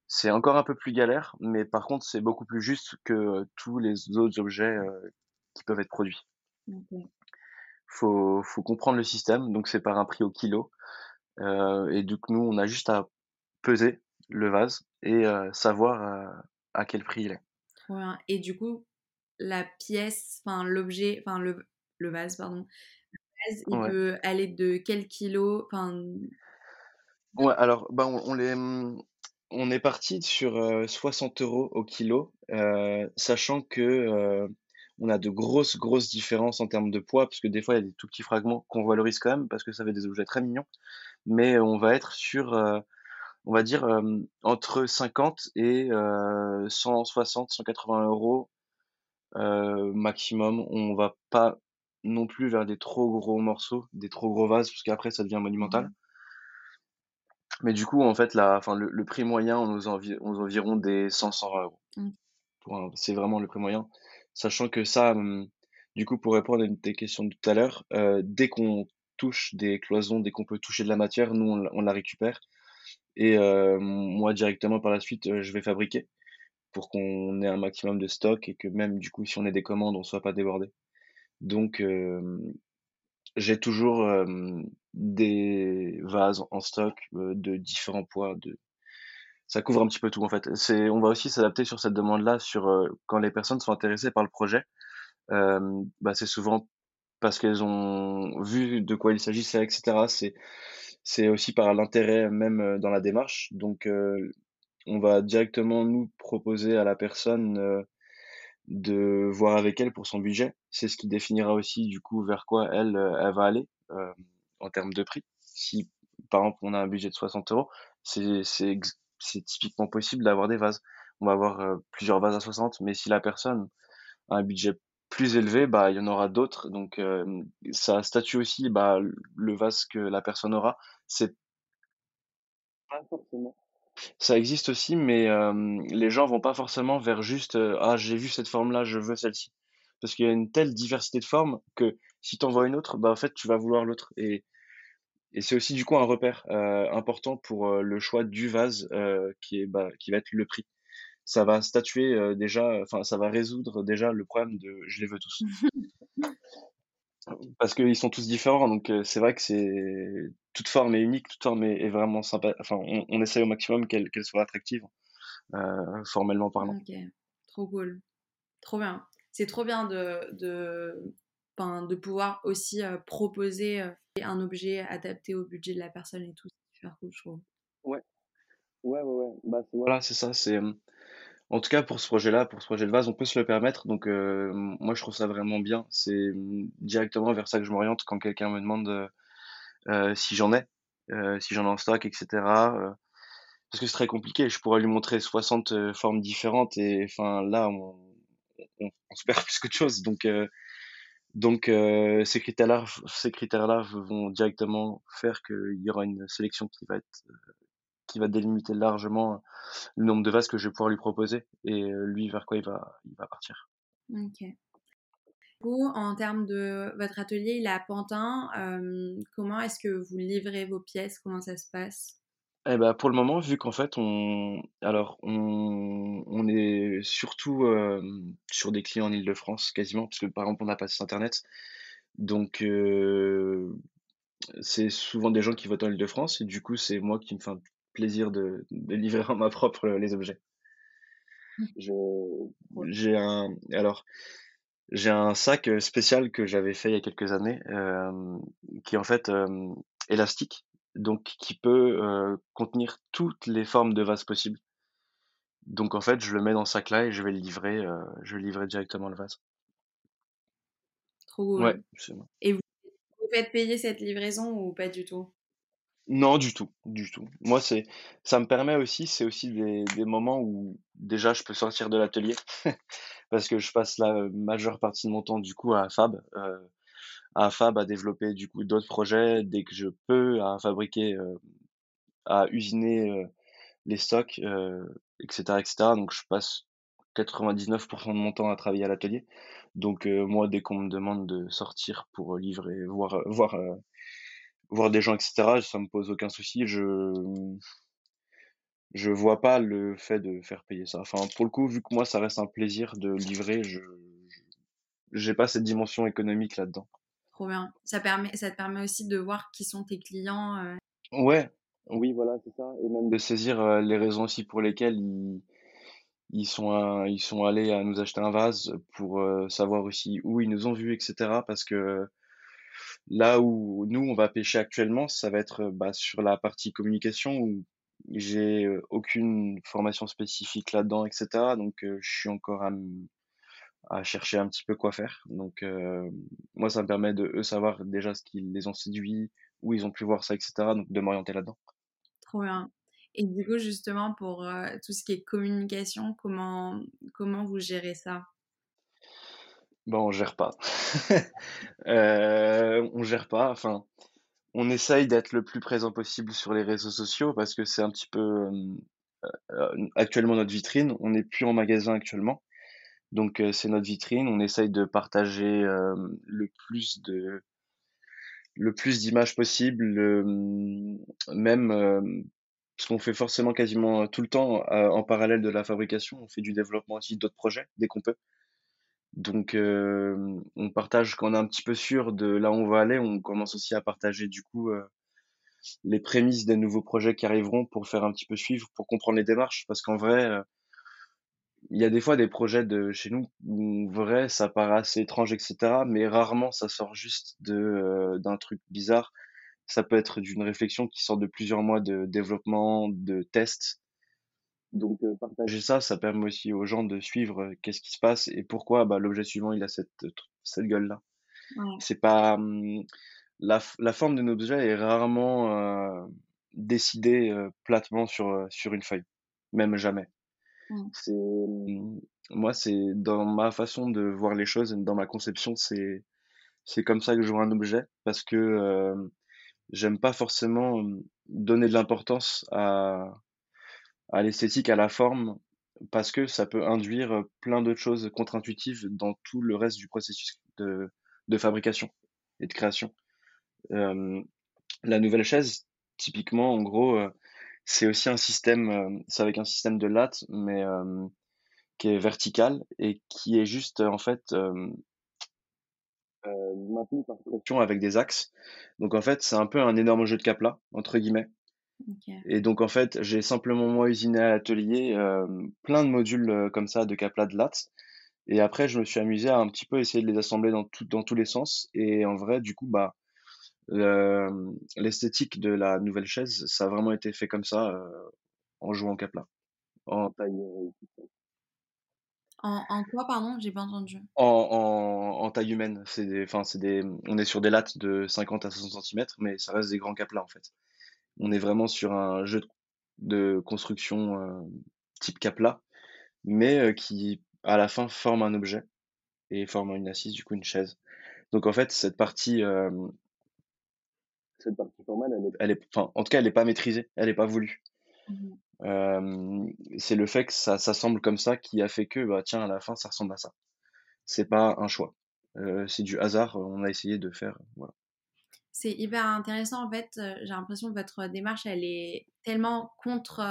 c'est encore un peu plus galère, mais par contre c'est beaucoup plus juste que tous les autres objets qui peuvent être produits. Il Faut, faut comprendre le système, donc c'est par un prix au kilo. et donc nous on a juste à peser le vase et savoir à quel prix il est.
Et du coup, la pièce, enfin l'objet, enfin le, le vase, pardon, le vase, il peut aller de quel kilo enfin...
Ouais, alors bah, on, on, les, mmh, on est parti sur 60 euros au kilo, sachant que on a de grosses, grosses différences en termes de poids, parce que des fois, il y a des tout petits fragments qu'on valorise quand même, parce que ça fait des objets très mignons. Mais on va être sur, on va dire, entre 50 et 160, 180 euros euh, maximum. On va pas non plus vers des trop gros morceaux, des trop gros vases, parce qu'après ça devient monumental. Mmh. Mais du coup, en fait, la, enfin, le, prix moyen, on nous, aux environ des 100, 120 euros. Mmh. C'est vraiment le prix moyen. Sachant que ça, hum, du coup, pour répondre à une des questions de tout à l'heure, euh, dès qu'on touche des cloisons, dès qu'on peut toucher de la matière, nous, on, la récupère. Et euh, moi, directement par la suite, je vais fabriquer pour qu'on ait un maximum de stock et que même du coup si on ait des commandes on soit pas débordé. Donc j'ai toujours des vases en stock de différents poids de ça couvre un petit peu tout en fait. C'est on va aussi s'adapter sur cette demande là sur quand les personnes sont intéressées par le projet. bah c'est souvent parce qu'elles ont vu de quoi il s'agissait, etc. C'est c'est aussi par l'intérêt même dans la démarche. Donc on va directement nous proposer à la personne euh, de voir avec elle pour son budget. C'est ce qui définira aussi du coup vers quoi elle, euh, elle va aller euh, en termes de prix. Si par exemple on a un budget de 60 euros, c'est typiquement possible d'avoir des vases. On va avoir plusieurs vases à 60, mais si la personne a un budget plus élevé, bah il y en aura d'autres. Donc ça statue aussi bah, le vase que la personne aura. C'est forcément ça existe aussi, mais les gens vont pas forcément vers juste, «Ah j'ai vu cette forme-là, je veux celle-ci». Parce qu'il y a une telle diversité de formes que si tu en vois une autre, bah, en fait, tu vas vouloir l'autre et et c'est aussi du coup un repère, important pour, le choix du vase, qui est, bah, qui va être le prix. Ça va statuer, déjà enfin ça va résoudre déjà le problème de «je les veux tous». *laughs* Parce qu'ils sont tous différents, donc c'est vrai que c'est toute forme est unique, toute forme est, vraiment sympa. Enfin, on, on essaye au maximum qu'elle soit attractive, formellement parlant.
Ok, trop cool, trop bien. C'est trop bien de, de, de pouvoir aussi proposer un objet adapté au budget de la personne et tout. C'est super cool, je trouve.
Ouais, ouais, ouais, ouais. Bah, voilà, c'est ça. C'est en tout cas, pour ce projet-là, pour ce projet de vase, on peut se le permettre. Donc, euh, moi, je trouve ça vraiment bien. C'est directement vers ça que je m'oriente quand quelqu'un me demande euh, euh, si j'en ai, si j'en ai en stock, etc. parce que c'est très compliqué. Je pourrais lui montrer 60 formes différentes et enfin là, on, on, se *laughs* perd plus de chose. Donc, donc ces critères-là, ces critères-là vont directement faire qu'il y aura une sélection qui va être qui va délimiter largement le nombre de vases que je vais pouvoir lui proposer et lui vers quoi il va, il va partir.
Ok. Vous, en termes de votre atelier, il est à Pantin. comment est-ce que vous livrez vos pièces? Comment ça se passe?
Eh ben, pour le moment, vu qu'en fait, on, alors, on, on est surtout sur des clients en Ile-de-France, quasiment, parce que par exemple, on n'a pas de site internet. Donc, c'est souvent des gens qui votent en Ile-de-France, et du coup, c'est moi qui me fais plaisir de, de livrer en ma propre les objets. Mmh. j'ai un, alors, j'ai un sac spécial que j'avais fait il y a quelques années, euh, qui est en fait euh, élastique, donc qui peut euh, contenir toutes les formes de vases possibles. Donc en fait, je le mets dans ce sac-là et je vais le livrer, je vais livrer directement le vase.
Trop cool. Ouais, et vous, vous faites payer cette livraison ou pas du tout?
Non, du tout, du tout. Moi, c'est, ça me permet aussi, c'est aussi des, moments où déjà je peux sortir de l'atelier *laughs* parce que je passe la majeure partie de mon temps du coup à Fab, euh, à Fab à développer du coup d'autres projets dès que je peux, à fabriquer, euh, à usiner euh, les stocks, etc., etc. Donc je passe 99% de mon temps à travailler à l'atelier. Donc moi, dès qu'on me demande de sortir pour livrer, voir, voir voir des gens, etc., ça me pose aucun souci. Je je vois pas le fait de faire payer ça. Enfin, pour le coup, vu que moi, ça reste un plaisir de livrer, je j'ai pas cette dimension économique là-dedans.
Trop bien. Ça permet, ça te permet aussi de voir qui sont tes clients. Euh.
Ouais. Oui, voilà, c'est ça. Et même de saisir euh, les raisons aussi pour lesquelles ils, ils sont, ils sont allés à nous acheter un vase pour euh, savoir aussi où ils nous ont vus, etc. Parce que Là où nous, on va pêcher actuellement, ça va être bah, sur la partie communication où j'ai aucune formation spécifique là-dedans, etc. Donc, je suis encore à, chercher un petit peu quoi faire. Donc, moi, ça me permet de savoir déjà ce qui les ont séduits, où ils ont pu voir ça, etc. Donc, de m'orienter là-dedans.
Trop bien. Et du coup, justement, pour tout ce qui est communication, comment, comment vous gérez ça?
Bon, on gère pas. *laughs* euh, on gère pas. Enfin, on essaye d'être le plus présent possible sur les réseaux sociaux parce que c'est un petit peu euh, euh, actuellement notre vitrine. On n'est plus en magasin actuellement, donc c'est notre vitrine. On essaye de partager le plus d'images possible, même parce qu'on fait forcément quasiment tout le temps en parallèle de la fabrication. On fait du développement aussi d'autres projets dès qu'on peut. Donc, euh, on partage quand on est un petit peu sûr de là où on va aller. On commence aussi à partager du coup euh, les prémices des nouveaux projets qui arriveront pour faire un petit peu suivre, pour comprendre les démarches. Parce qu'en vrai, euh, il y a des fois des projets de chez nous où vrai ça paraît assez étrange, etc. Mais rarement ça sort juste de d'un truc bizarre. Ça peut être d'une réflexion qui sort de plusieurs mois de développement, de tests donc partager ça, ça permet aussi aux gens de suivre qu'est-ce qui se passe et pourquoi bah, l'objet suivant il a cette, cette gueule-là. C'est pas mmh, la, la forme de nos objets est rarement décidée platement sur, sur une feuille, même jamais. C'est mmh, moi c'est dans ma façon de voir les choses, dans ma conception, c'est c'est comme ça que je vois un objet parce que j'aime pas forcément mmh, donner de l'importance à à l'esthétique, à la forme, parce que ça peut induire plein d'autres choses contre-intuitives dans tout le reste du processus de, de fabrication et de création. La nouvelle chaise, typiquement, en gros, c'est aussi un système, c'est avec un système de latte, mais qui est vertical et qui est juste, en fait, maintenu par pression avec des axes. Donc en fait, c'est un peu un énorme jeu de cap-là, entre guillemets. Et donc en fait, j'ai simplement moi usiné à l'atelier plein de modules comme ça de capla de lattes. Et après, je me suis amusé à un petit peu essayer de les assembler dans, tout, dans tous les sens. Et en vrai, du coup, bah, l'esthétique de la nouvelle chaise, ça a vraiment été fait comme ça, en jouant capla. En taille.
En, en quoi, pardon? J'ai pas entendu.
En, en, en taille humaine. C'est des, c'est des, on est sur des lattes de 50 à 60 cm, mais ça reste des grands caplas en fait. On est vraiment sur un jeu de, construction euh, type capla, mais euh, qui à la fin forme un objet et forme une assise, du coup une chaise. Donc en fait, cette partie, euh, cette partie formelle, elle est, elle est, enfin, en tout cas, elle n'est pas maîtrisée, elle n'est pas voulue. Mmh c'est le fait que ça, ça semble comme ça qui a fait que, bah, tiens, à la fin, ça ressemble à ça. C'est pas un choix. c'est du hasard, on a essayé de faire. Voilà.
C'est hyper intéressant en fait. J'ai l'impression que votre démarche, elle est tellement contre,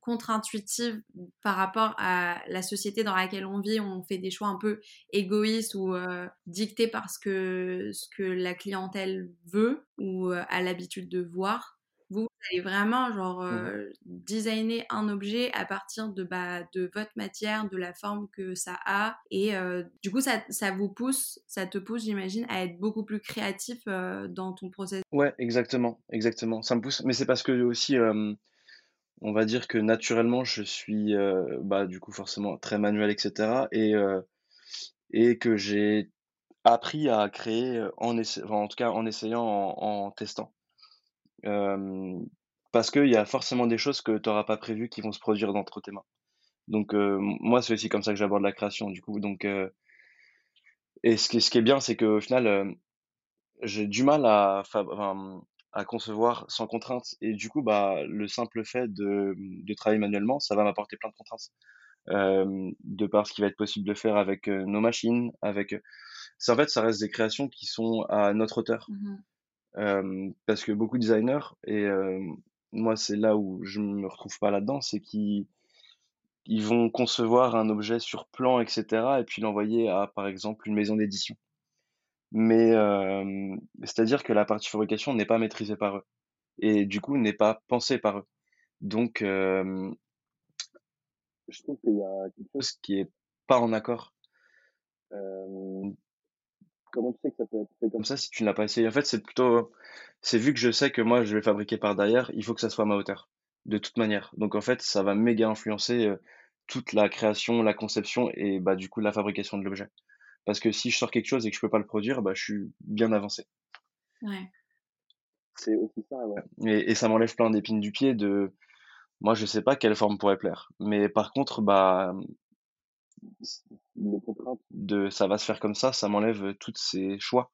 contre-intuitive par rapport à la société dans laquelle on vit. On fait des choix un peu égoïstes ou dictés par ce que, ce que la clientèle veut ou a l'habitude de voir. Vous, vous allez vraiment genre mmh euh, designer un objet à partir de, bah, de votre matière, de la forme que ça a. Et euh, du coup, ça, ça, vous pousse, ça te pousse, j'imagine, à être beaucoup plus créatif euh, dans ton process.
Ouais, exactement, exactement. Ça me pousse. Mais c'est parce que aussi, on va dire que naturellement, je suis, bah, du coup, forcément très manuel, etc. Et, et que j'ai appris à créer en, en tout cas en essayant, en testant parce qu'il y a forcément des choses que tu n'auras pas prévues qui vont se produire entre tes mains. Donc moi, c'est aussi comme ça que j'aborde la création, du coup. Donc, et ce qui, est bien, c'est qu'au final, j'ai du mal à, concevoir sans contrainte. Et du coup, bah, le simple fait de, de travailler manuellement, ça va m'apporter plein de contraintes. de par ce qui va être possible de faire avec nos machines, avec... en fait, ça reste des créations qui sont à notre hauteur. Mmh parce que beaucoup de designers, et moi c'est là où je me retrouve pas là-dedans, c'est qu'ils ils vont concevoir un objet sur plan, etc., et puis l'envoyer à, par exemple, une maison d'édition. Mais c'est-à-dire que la partie fabrication n'est pas maîtrisée par eux, et du coup n'est pas pensée par eux. Donc, je trouve qu'il y a quelque chose qui est pas en accord comment tu sais que ça peut être fait comme ça? si tu ne l'as pas essayé En fait, c'est plutôt, c'est vu que je sais que moi je vais fabriquer par derrière, il faut que ça soit à ma hauteur, de toute manière. Donc en fait, ça va méga influencer euh, toute la création, la conception et bah du coup la fabrication de l'objet. Parce que si je sors quelque chose et que je peux pas le produire, bah je suis bien avancé. Ouais. C'est aussi ça, ouais. Et, et ça m'enlève plein d'épines du pied de, moi je sais pas quelle forme pourrait plaire. Mais par contre, bah les contraintes de ça va se faire comme ça, ça m'enlève tous ces choix.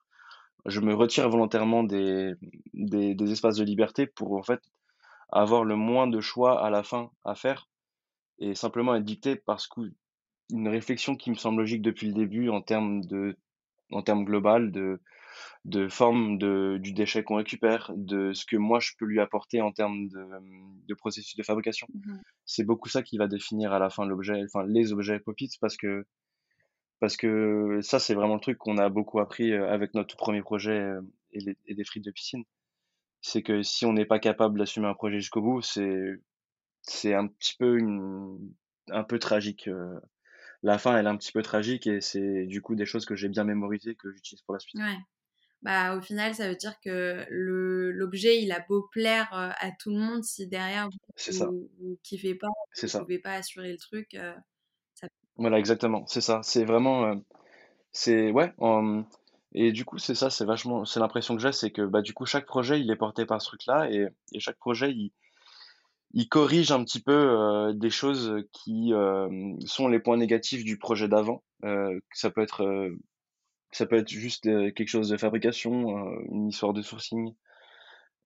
Je me retire volontairement des, des, des, espaces de liberté pour en fait avoir le moins de choix à la fin à faire et simplement être dicté parce qu'une réflexion qui me semble logique depuis le début en termes de en termes global de de forme de, du déchet qu'on récupère, de ce que moi je peux lui apporter en termes de, de processus de fabrication. Mmh c'est beaucoup ça qui va définir à la fin l'objet, enfin les objets Popit, parce que parce que ça c'est vraiment le truc qu'on a beaucoup appris euh, avec notre tout premier projet euh, et, les, et des frites de piscine. C'est que si on n'est pas capable d'assumer un projet jusqu'au bout, c'est c'est un petit peu une un peu tragique. Euh. La fin elle est un petit peu tragique et c'est du coup des choses que j'ai bien mémorisées que j'utilise pour la suite.
Ouais bah, au final, ça veut dire que l'objet, il a beau plaire à tout le monde, si derrière vous, vous, kiffez pas, vous ne pouvez pas assurer le truc.
Voilà, exactement, c'est ça. C'est vraiment. c'est ouais. et du coup, c'est ça, c'est vachement. C'est l'impression que j'ai, c'est que bah, du coup, chaque projet, il est porté par ce truc-là, et, et, chaque projet, il, il corrige un petit peu des choses qui sont les points négatifs du projet d'avant. ça peut être ça peut être juste quelque chose de fabrication, une histoire de sourcing.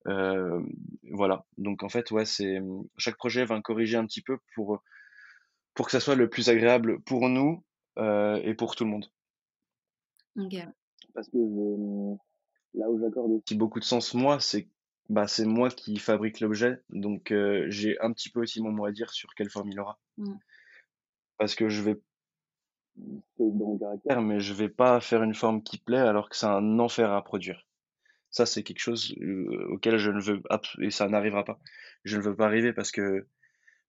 voilà. Donc en fait, ouais, c'est chaque projet va corriger un petit peu pour pour que ça soit le plus agréable pour nous et pour tout le monde. Ok. Parce que là où j'accorde aussi beaucoup de sens moi, c'est bah c'est moi qui fabrique l'objet, donc j'ai un petit peu aussi mon mot à dire sur quelle forme il aura. Mmh. Parce que je vais c'est dans mon caractère, mais je vais pas faire une forme qui plaît alors que c'est un enfer à produire. Ça, c'est quelque chose euh, auquel je ne veux et ça n'arrivera pas. Je ne veux pas arriver parce que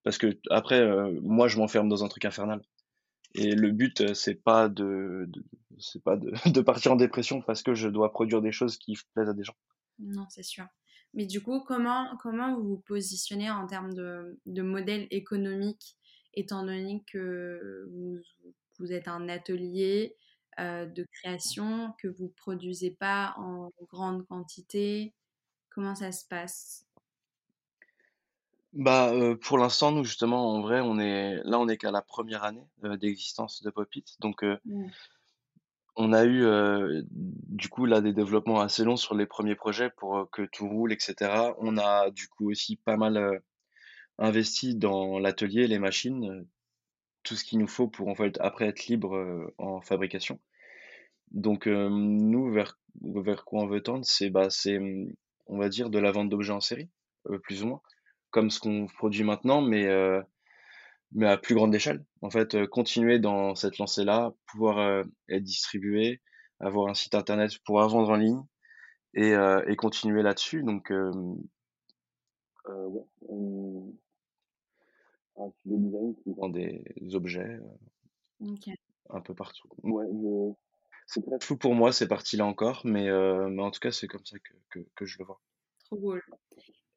parce que après, euh, moi, je m'enferme dans un truc infernal. Et le but, euh, c'est pas de, c'est pas *laughs* de, partir en dépression parce que je dois produire des choses qui plaisent à des gens.
Non, c'est sûr. Mais du coup, comment, comment vous vous positionnez en termes de, modèle économique, étant donné que vous, vous êtes un atelier euh, de création, que vous produisez pas en grande quantité? Comment ça se passe?
Bah, pour l'instant, nous, justement, en vrai, on est là, on est qu'à la première année d'existence de Pop Donc, mmh. on a eu, du coup, là, des développements assez longs sur les premiers projets pour que tout roule, etc. On a, du coup, aussi pas mal investi dans l'atelier, les machines, tout ce qu'il nous faut pour, en fait, après être libre en fabrication. Donc, nous, vers, vers quoi on veut tendre, c'est, bah, c'est, on va dire, de la vente d'objets en série, plus ou moins, comme ce qu'on produit maintenant, mais, mais à plus grande échelle. En fait, continuer dans cette lancée-là, pouvoir être distribué, avoir un site internet, pouvoir vendre en ligne et, et continuer là-dessus. Donc, euh, ouais, un design qui vend des, objets un peu partout. Ouais, c'est très flou pour moi, c'est parti là encore, mais, euh, mais en tout cas, c'est comme ça que, que, je le vois.
Trop cool.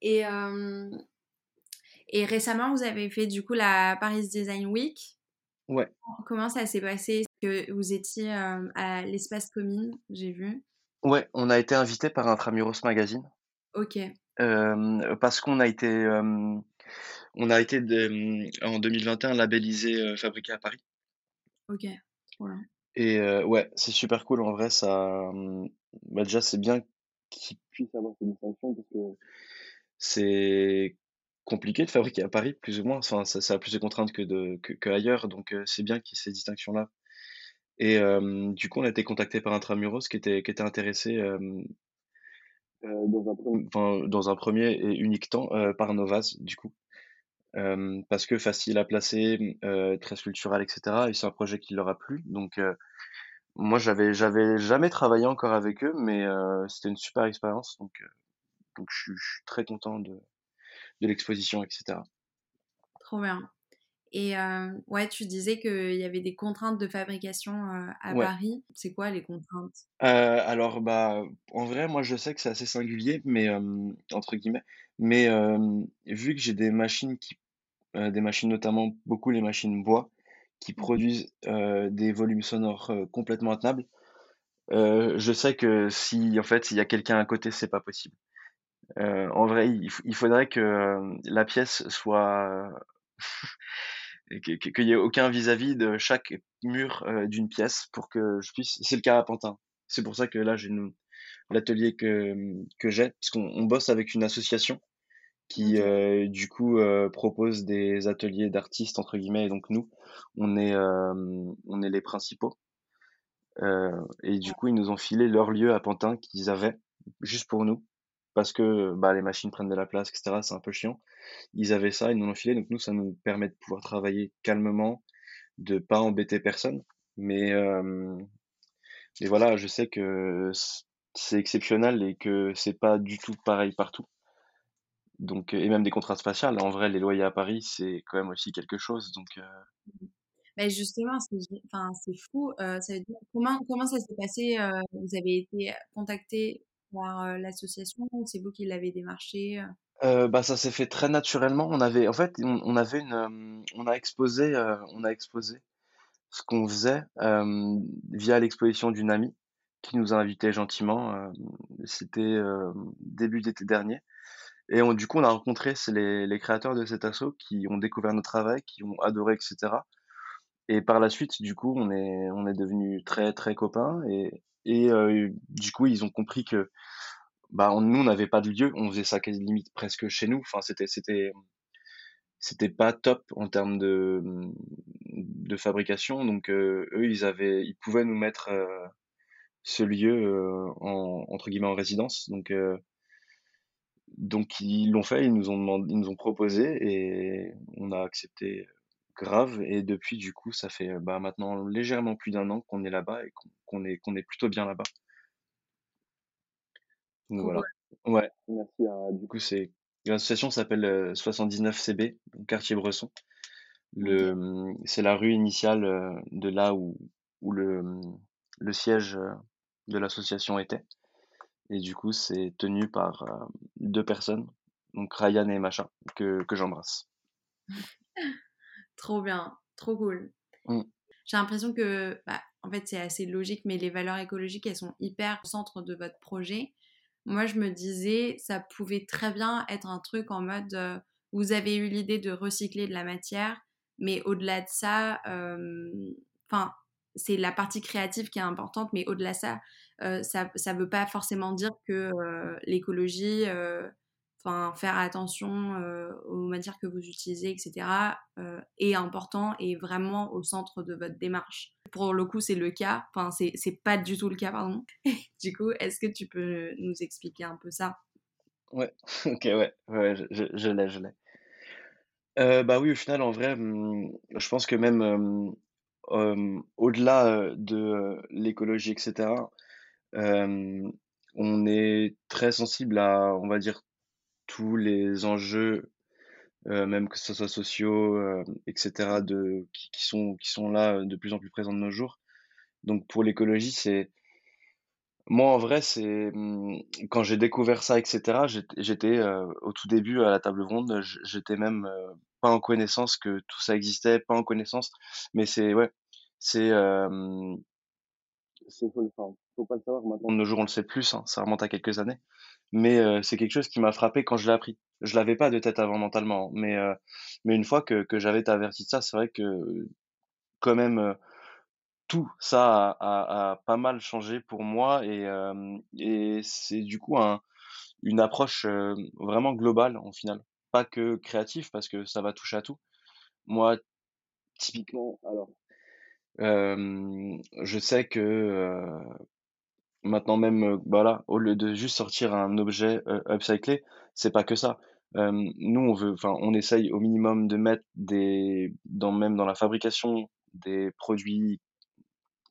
Et, et récemment, vous avez fait du coup la Paris Design Week.
Ouais.
Comment ça s'est passé? Que vous étiez à l'espace commune, j'ai vu?
Ouais, on a été invité par Intramuros Magazine.
Ok.
parce qu'on a été, on a été en 2021 labellisé fabriqué à Paris.
Ok. Voilà.
Et ouais, c'est super cool en vrai, ça, bah, déjà c'est bien qu'ils puissent avoir cette distinction parce que c'est compliqué de fabriquer à Paris plus ou moins, enfin ça ça a plus de contraintes que de que ailleurs donc c'est bien qu'il y ait ces distinctions-là. Et du coup, on a été contacté par Intramuros qui était qui était intéressé, dans un enfin dans un premier et unique temps, par Novas du coup parce que facile à placer, très sculptural, etc. Et c'est un projet qui leur a plu. Donc, moi, j'avais, j'avais jamais travaillé encore avec eux, mais c'était une super expérience. Donc, donc je, suis très content de, de l'exposition, etc.
Trop bien. Et ouais, tu disais qu'il y avait des contraintes de fabrication à Paris. C'est quoi les contraintes?
Alors, bah, en vrai, moi, je sais que c'est assez singulier, mais entre guillemets. Mais vu que j'ai des machines qui euh, des machines notamment beaucoup les machines bois qui mmh produisent euh, des volumes sonores euh, complètement intenables. je sais que si en fait s'il y a quelqu'un à côté, c'est pas possible. En vrai, il, faudrait que la pièce soit *laughs* qu'il n'y ait aucun vis-à-vis de chaque mur d'une pièce pour que je puisse. C'est le cas à Pantin. C'est pour ça que là j'ai l'atelier que que j'ai parce qu'on bosse avec une association qui euh, du coup euh, propose des ateliers d'artistes entre guillemets et donc nous on est euh, on est les principaux et du coup ils nous ont filé leur lieu à Pantin qu'ils avaient juste pour nous parce que bah, les machines prennent de la place etc c'est un peu chiant ils avaient ça ils nous l'ont filé donc nous ça nous permet de pouvoir travailler calmement de pas embêter personne mais mais voilà je sais que c'est exceptionnel et que c'est pas du tout pareil partout donc, et même des contrats spatiales. En vrai, les loyers à Paris, c'est quand même aussi quelque chose. Donc,
Mais justement, c'est, fou. dire, comment, comment ça s'est passé Vous avez été contacté par l'association c'est vous qui l'avez démarché
bah, ça s'est fait très naturellement. On avait, en fait, on, avait une, on a exposé, on a exposé ce qu'on faisait via l'exposition d'une amie qui nous a invités gentiment. C'était début d'été dernier. Et du coup, on a rencontré les, créateurs de cet assaut qui ont découvert notre travail, qui ont adoré, etc. Et par la suite, du coup, on est, on est devenus très, très copains. Et, et du coup, ils ont compris que bah, nous, on n'avait pas de lieu. On faisait ça limite presque chez nous. Enfin, c'était, c'était, c'était pas top en termes de, de fabrication. Donc, eux, ils avaient, ils pouvaient nous mettre ce lieu en, entre guillemets, en résidence. Donc, donc ils l'ont fait, ils nous ont demandé, ils nous ont proposé et on a accepté grave et depuis du coup, ça fait, bah, maintenant légèrement plus d'un an qu'on est là-bas et qu'on est qu'on est plutôt bien là-bas. Donc voilà. Ouais, merci du coup, c'est l'association s'appelle, 79 CB, quartier Bresson. Le, mmh, c'est la rue initiale, de là où où le, mmh, le siège, de l'association était et du coup, c'est tenu par, deux personnes, donc Ryan et Macha, que que j'embrasse. *laughs*
Trop bien, trop cool. Mmh. J'ai l'impression que, bah, en fait, c'est assez logique, mais les valeurs écologiques, elles sont hyper au centre de votre projet. Moi, je me disais, ça pouvait très bien être un truc en mode, vous avez eu l'idée de recycler de la matière, mais au-delà de ça, enfin, c'est la partie créative qui est importante, mais au-delà de ça, ça ne veut pas forcément dire que l'écologie, enfin, faire attention aux matières que vous utilisez, etc., est important et vraiment au centre de votre démarche. Pour le coup, c'est le cas, enfin, c'est pas du tout le cas, pardon. *laughs* du coup, est-ce que tu peux nous expliquer un peu ça?
Ouais, *laughs* ok, ouais, ouais je, l'ai, je l'ai. bah oui, au final, en vrai, mmh, je pense que même au-delà de l'écologie, etc., on est très sensible à, on va dire, tous les enjeux, même que ce soit sociaux, etc., de, qui, sont, qui sont là de plus en plus présents de nos jours. Donc pour l'écologie, c'est... Moi, en vrai, c'est mmh, quand j'ai découvert ça, etc. J'étais au tout début à la table ronde, j'étais même pas en connaissance que tout ça existait, pas en connaissance, mais c'est ouais, c'est c'est faut, faut pas le savoir maintenant. De nos jours, on le sait plus, hein, ça remonte à quelques années. Mais c'est quelque chose qui m'a frappé quand je l'ai appris. Je l'avais pas de tête avant mentalement, mais mais une fois que, que j'avais été averti de ça, c'est vrai que quand même tout ça a, a, pas mal changé pour moi et, et c'est du coup un, une approche vraiment globale en final, pas que créative parce que ça va toucher à tout. Moi, typiquement, alors je sais que maintenant même, voilà, au lieu de juste sortir un objet upcyclé, c'est pas que ça. nous, on veut, enfin, on essaye au minimum de mettre des, dans même dans la fabrication des produits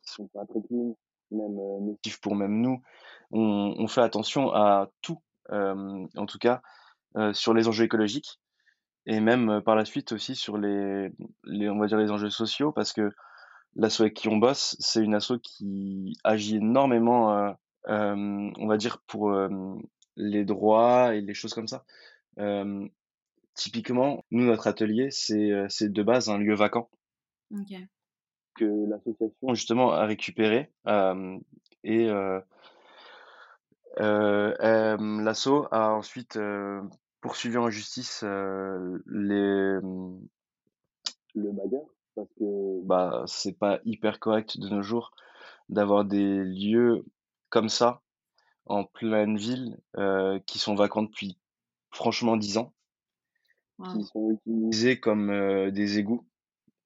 qui sont pas très clean, même motifs pour même nous. On, on, fait attention à tout, en tout cas, sur les enjeux écologiques et même par la suite aussi sur les, les, on va dire les enjeux sociaux parce que L'asso avec qui on bosse, c'est une asso qui agit énormément, euh, euh, on va dire, pour euh, les droits et les choses comme ça. typiquement, nous, notre atelier, c'est c'est de base un lieu vacant que l'association justement a récupéré et l'asso a ensuite poursuivi en justice les le bailleur parce que bah c'est pas hyper correct de nos jours d'avoir des lieux comme ça en pleine ville euh, qui sont vacants depuis franchement dix ans, qui sont utilisés comme euh, des égouts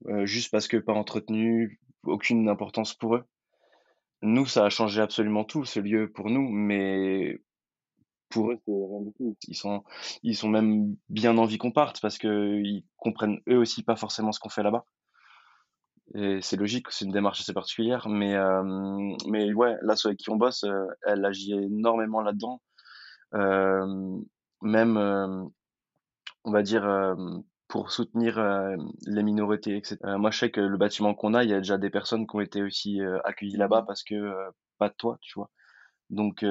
euh, juste parce que pas entretenus, aucune importance pour eux. Nous, ça a changé absolument tout ce lieu pour nous, mais pour eux, c'est rien du tout. Ils sont, ils sont même bien envie qu'on parte parce que ils comprennent eux aussi pas forcément ce qu'on fait là-bas. Et c'est logique, c'est une démarche assez particulière, mais, euh, mais ouais, l'asso avec qui on bosse, euh, elle agit énormément là-dedans. Euh, même, on va dire, pour soutenir les minorités, etc. moi, je sais que le bâtiment qu'on a, il y a déjà des personnes qui ont été aussi accueillies là-bas mmh. parce que pas de toi, tu vois. Donc,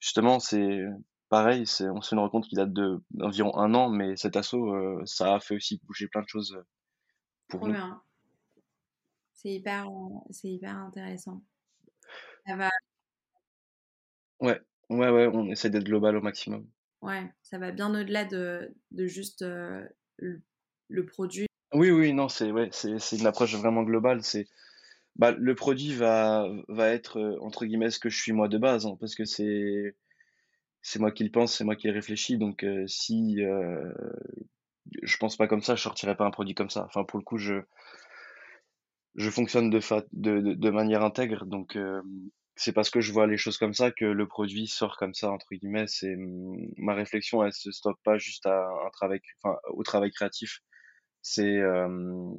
justement, c'est pareil, c'est, on se rend compte qu'il date de d'environ un an, mais cet assaut, ça a fait aussi bouger plein de choses pour nous.
C'est hyper, c'est hyper intéressant. Ça va?
Ouais, ouais, ouais, on essaie d'être global au maximum.
Ouais, ça va bien au-delà de, de juste le, produit.
Oui, oui, non, c'est ouais, c'est une approche vraiment globale. C'est bah, le produit va, va être entre guillemets ce que je suis moi de base, hein, parce que c'est c'est moi qui le pense, c'est moi qui le réfléchis. Donc si je pense pas comme ça, je sortirais pas un produit comme ça. Enfin, pour le coup, je je fonctionne de, de, de, manière intègre, donc euh, c'est parce que je vois les choses comme ça que le produit sort comme ça entre guillemets. C'est ma réflexion, elle se stoppe pas juste à un travail, enfin au travail créatif. c'est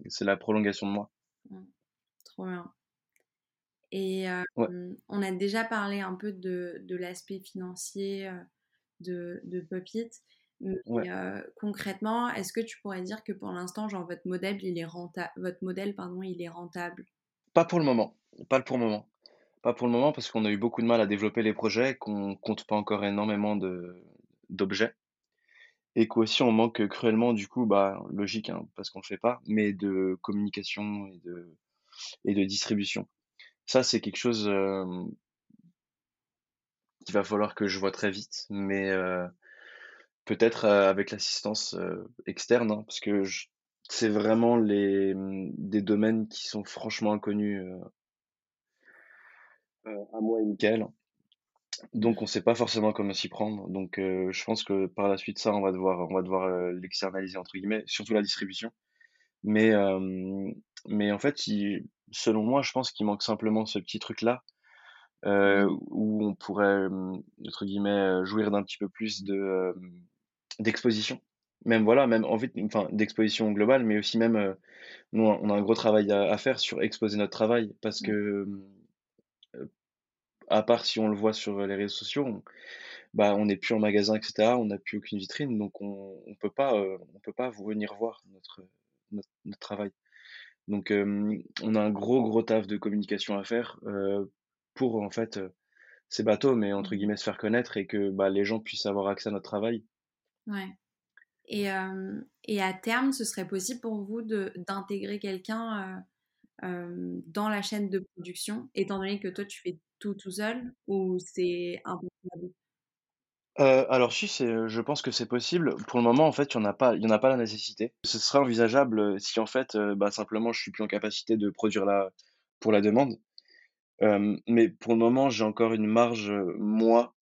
c'est la prolongation de moi.
Mmh. Trop bien. Et on a déjà parlé un peu de, de l'aspect financier de, de Puppet. Mais concrètement, est-ce que tu pourrais dire que pour l'instant, genre votre modèle, il est rentable, votre modèle, pardon, il est rentable?
Pas pour le moment, pas pour le moment, pas pour le moment parce qu'on a eu beaucoup de mal à développer les projets, qu'on compte pas encore énormément de d'objets et qu'aussi on manque cruellement du coup, bah logique hein, parce qu'on le fait pas, mais de communication et de et de distribution. Ça c'est quelque chose qu'il va falloir que je vois très vite, mais Peut-être, avec l'assistance, externe, hein, parce que c'est vraiment les, mmh, des domaines qui sont franchement inconnus, à moi et Mickaël. Donc on sait pas forcément comment s'y prendre. Donc je pense que par la suite ça, on va devoir on va devoir, «l'externaliser» entre guillemets, surtout la distribution. Mais mais en fait, selon moi, je pense qu'il manque simplement ce petit truc-là, mmh. où on pourrait, entre guillemets, «jouir» d'un petit peu plus de, D'exposition. Même voilà, même en fait, enfin d'exposition globale, mais aussi même, euh, nous, on a un gros travail à, faire sur exposer notre travail parce mmh. que, euh, à part si on le voit sur les réseaux sociaux, on, bah, on n'est plus en magasin, etc. On n'a plus aucune vitrine, donc on, on peut pas, euh, on peut pas venir voir notre, notre, travail. Donc, on a un gros, gros taf de communication à faire pour en fait, c'est bateau, mais entre mmh. guillemets se faire connaître et que bah, les gens puissent avoir accès à notre travail
Ouais. Et, et à terme, ce serait possible pour vous d'intégrer quelqu'un dans la chaîne de production, étant donné que toi, tu fais tout tout seul, ou c'est impossible?
Euh, alors si, c'est, je pense que c'est possible. Pour le moment, en fait, il n'y en a pas, il y en a pas la nécessité. Ce serait envisageable si en fait, bah, simplement, je suis plus en capacité de produire la, pour la demande. mais pour le moment, j'ai encore une marge, moi,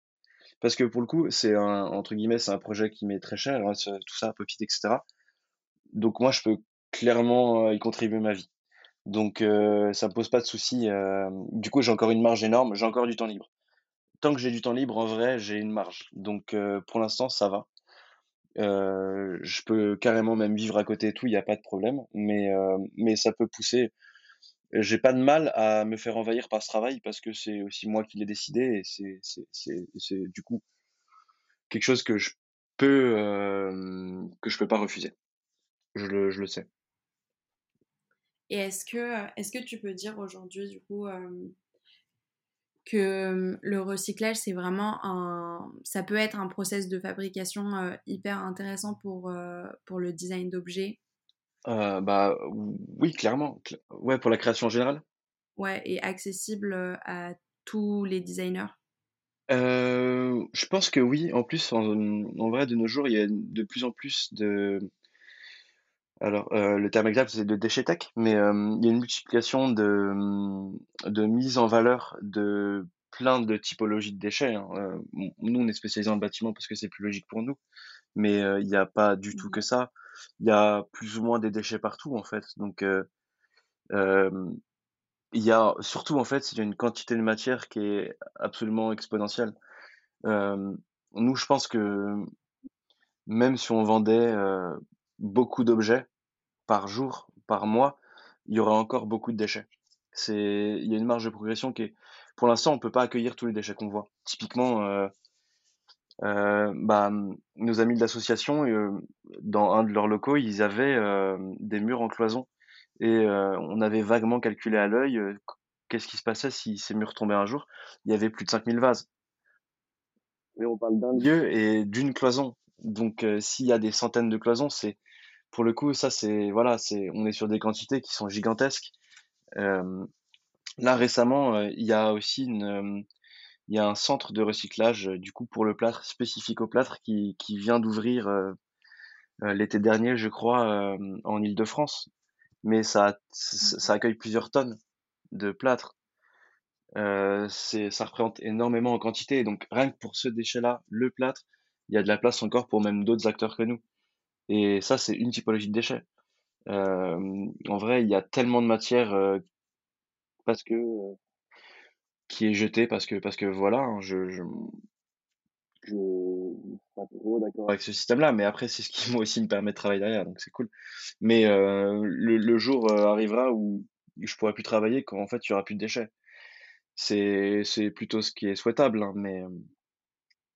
parce que pour le coup, c'est un, entre guillemets, c'est un projet qui m'est très cher, hein, tout ça, Popit, etc. Donc moi, je peux clairement euh, y contribuer ma vie. Donc euh, ça me pose pas de souci. Euh, du coup, j'ai encore une marge énorme, j'ai encore du temps libre. Tant que j'ai du temps libre, en vrai, j'ai une marge. Donc pour l'instant, ça va. je peux carrément même vivre à côté et tout, il n'y a pas de problème. Mais, mais ça peut pousser. J'ai pas de mal à me faire envahir par ce travail parce que c'est aussi moi qui l'ai décidé et c'est, du coup quelque chose que je peux euh, que je peux pas refuser. Je le, je le sais.
Et est-ce que est-ce que tu peux dire aujourd'hui du coup que le recyclage c'est vraiment un ça peut être un process de fabrication hyper intéressant pour pour le design d'objets?
Bah, oui, clairement. ouais, pour la création générale?
Ouais, et accessible, à tous les designers?
Je pense que oui. En plus, en en vrai, de nos jours, il y a de plus en plus de alors, le terme exact, c'est de déchet tech, mais, il y a une multiplication de, mmh, de mise en valeur de plein de typologies de déchets, hein. nous, on est spécialisé dans le bâtiment parce que c'est plus logique pour nous, mais, il n'y a pas du tout mmh que ça il y a plus ou moins des déchets partout en fait. Donc euh, il y a surtout en fait, il y a une quantité de matière qui est absolument exponentielle. nous, je pense que même si on vendait beaucoup d'objets par jour, par mois, il y aurait encore beaucoup de déchets. C'est, il y a une marge de progression qui est, pour l'instant, on peut pas accueillir tous les déchets qu'on voit. Typiquement, bah, nos amis de l'association, euh, dans un de leurs locaux, ils avaient euh, des murs en cloison. Et on avait vaguement calculé à l'œil qu'est-ce qui se passait si ces murs tombaient un jour. Il y avait plus de 5000 vases. Et on parle d'un lieu et d'une cloison. Donc s'il y a des centaines de cloisons, c'est pour le coup, ça c'est voilà, c'est on est sur des quantités qui sont gigantesques. là récemment, il y a aussi une il y a un centre de recyclage euh, du coup pour le plâtre spécifique au plâtre qui, qui vient d'ouvrir euh, euh, l'été dernier, je crois, en Île-de-France. Mais ça, ça accueille plusieurs tonnes de plâtre. Euh, ça représente énormément en quantité. Donc rien que pour ce déchet-là, le plâtre, il y a de la place encore pour même d'autres acteurs que nous. Et ça, c'est une typologie de déchets. En vrai, il y a tellement de matière parce que qui est jeté parce que parce que voilà, hein, je, je suis pas trop d'accord avec ce système-là, mais après, c'est ce qui *laughs* moi aussi me permet de travailler derrière, donc c'est cool. Mais le, le, jour arrivera où je pourrai plus travailler quand en fait il y aura plus de déchets. C'est c'est plutôt ce qui est souhaitable, hein, mais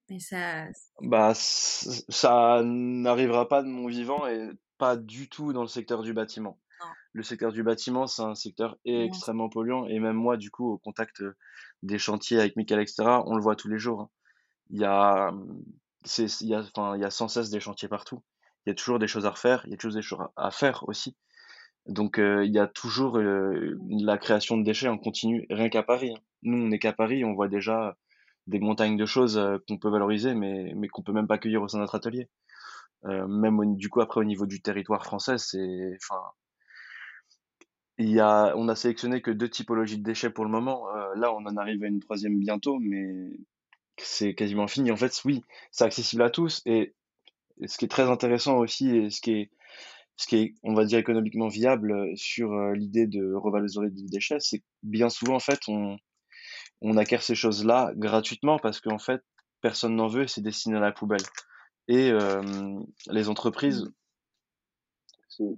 mais ça
bah ça n'arrivera pas de mon vivant et pas du tout dans le secteur du bâtiment. Le secteur du bâtiment, c'est un secteur extrêmement polluant et même moi, du coup, au contact des chantiers avec Michael, etc., on le voit tous les jours. Hein. Il y a, c'est, il y a, enfin, il y a sans cesse des chantiers partout. Il y a toujours des choses à refaire, il y a toujours des choses à faire aussi. Donc, il y a toujours la création de déchets en continu, rien qu'à Paris. Hein. Nous, on est qu'à Paris, on voit déjà des montagnes de choses qu'on peut valoriser, mais, mais qu'on peut même pas accueillir au sein de notre atelier. Même du coup après au niveau du territoire français, c'est, enfin, il y a, on a sélectionné que deux typologies de déchets pour le moment. Euh, là, on en arrive à une troisième bientôt, mais c'est quasiment fini. En fait, oui, c'est accessible à tous. Et, ce qui est très intéressant aussi, et ce qui est, ce qui est, on va dire, économiquement viable sur euh, l'idée de revaloriser des déchets, c'est bien souvent, en fait, on, on acquiert ces choses-là gratuitement parce qu'en fait, personne n'en veut et c'est destiné à la poubelle. Et euh, les entreprises, mmh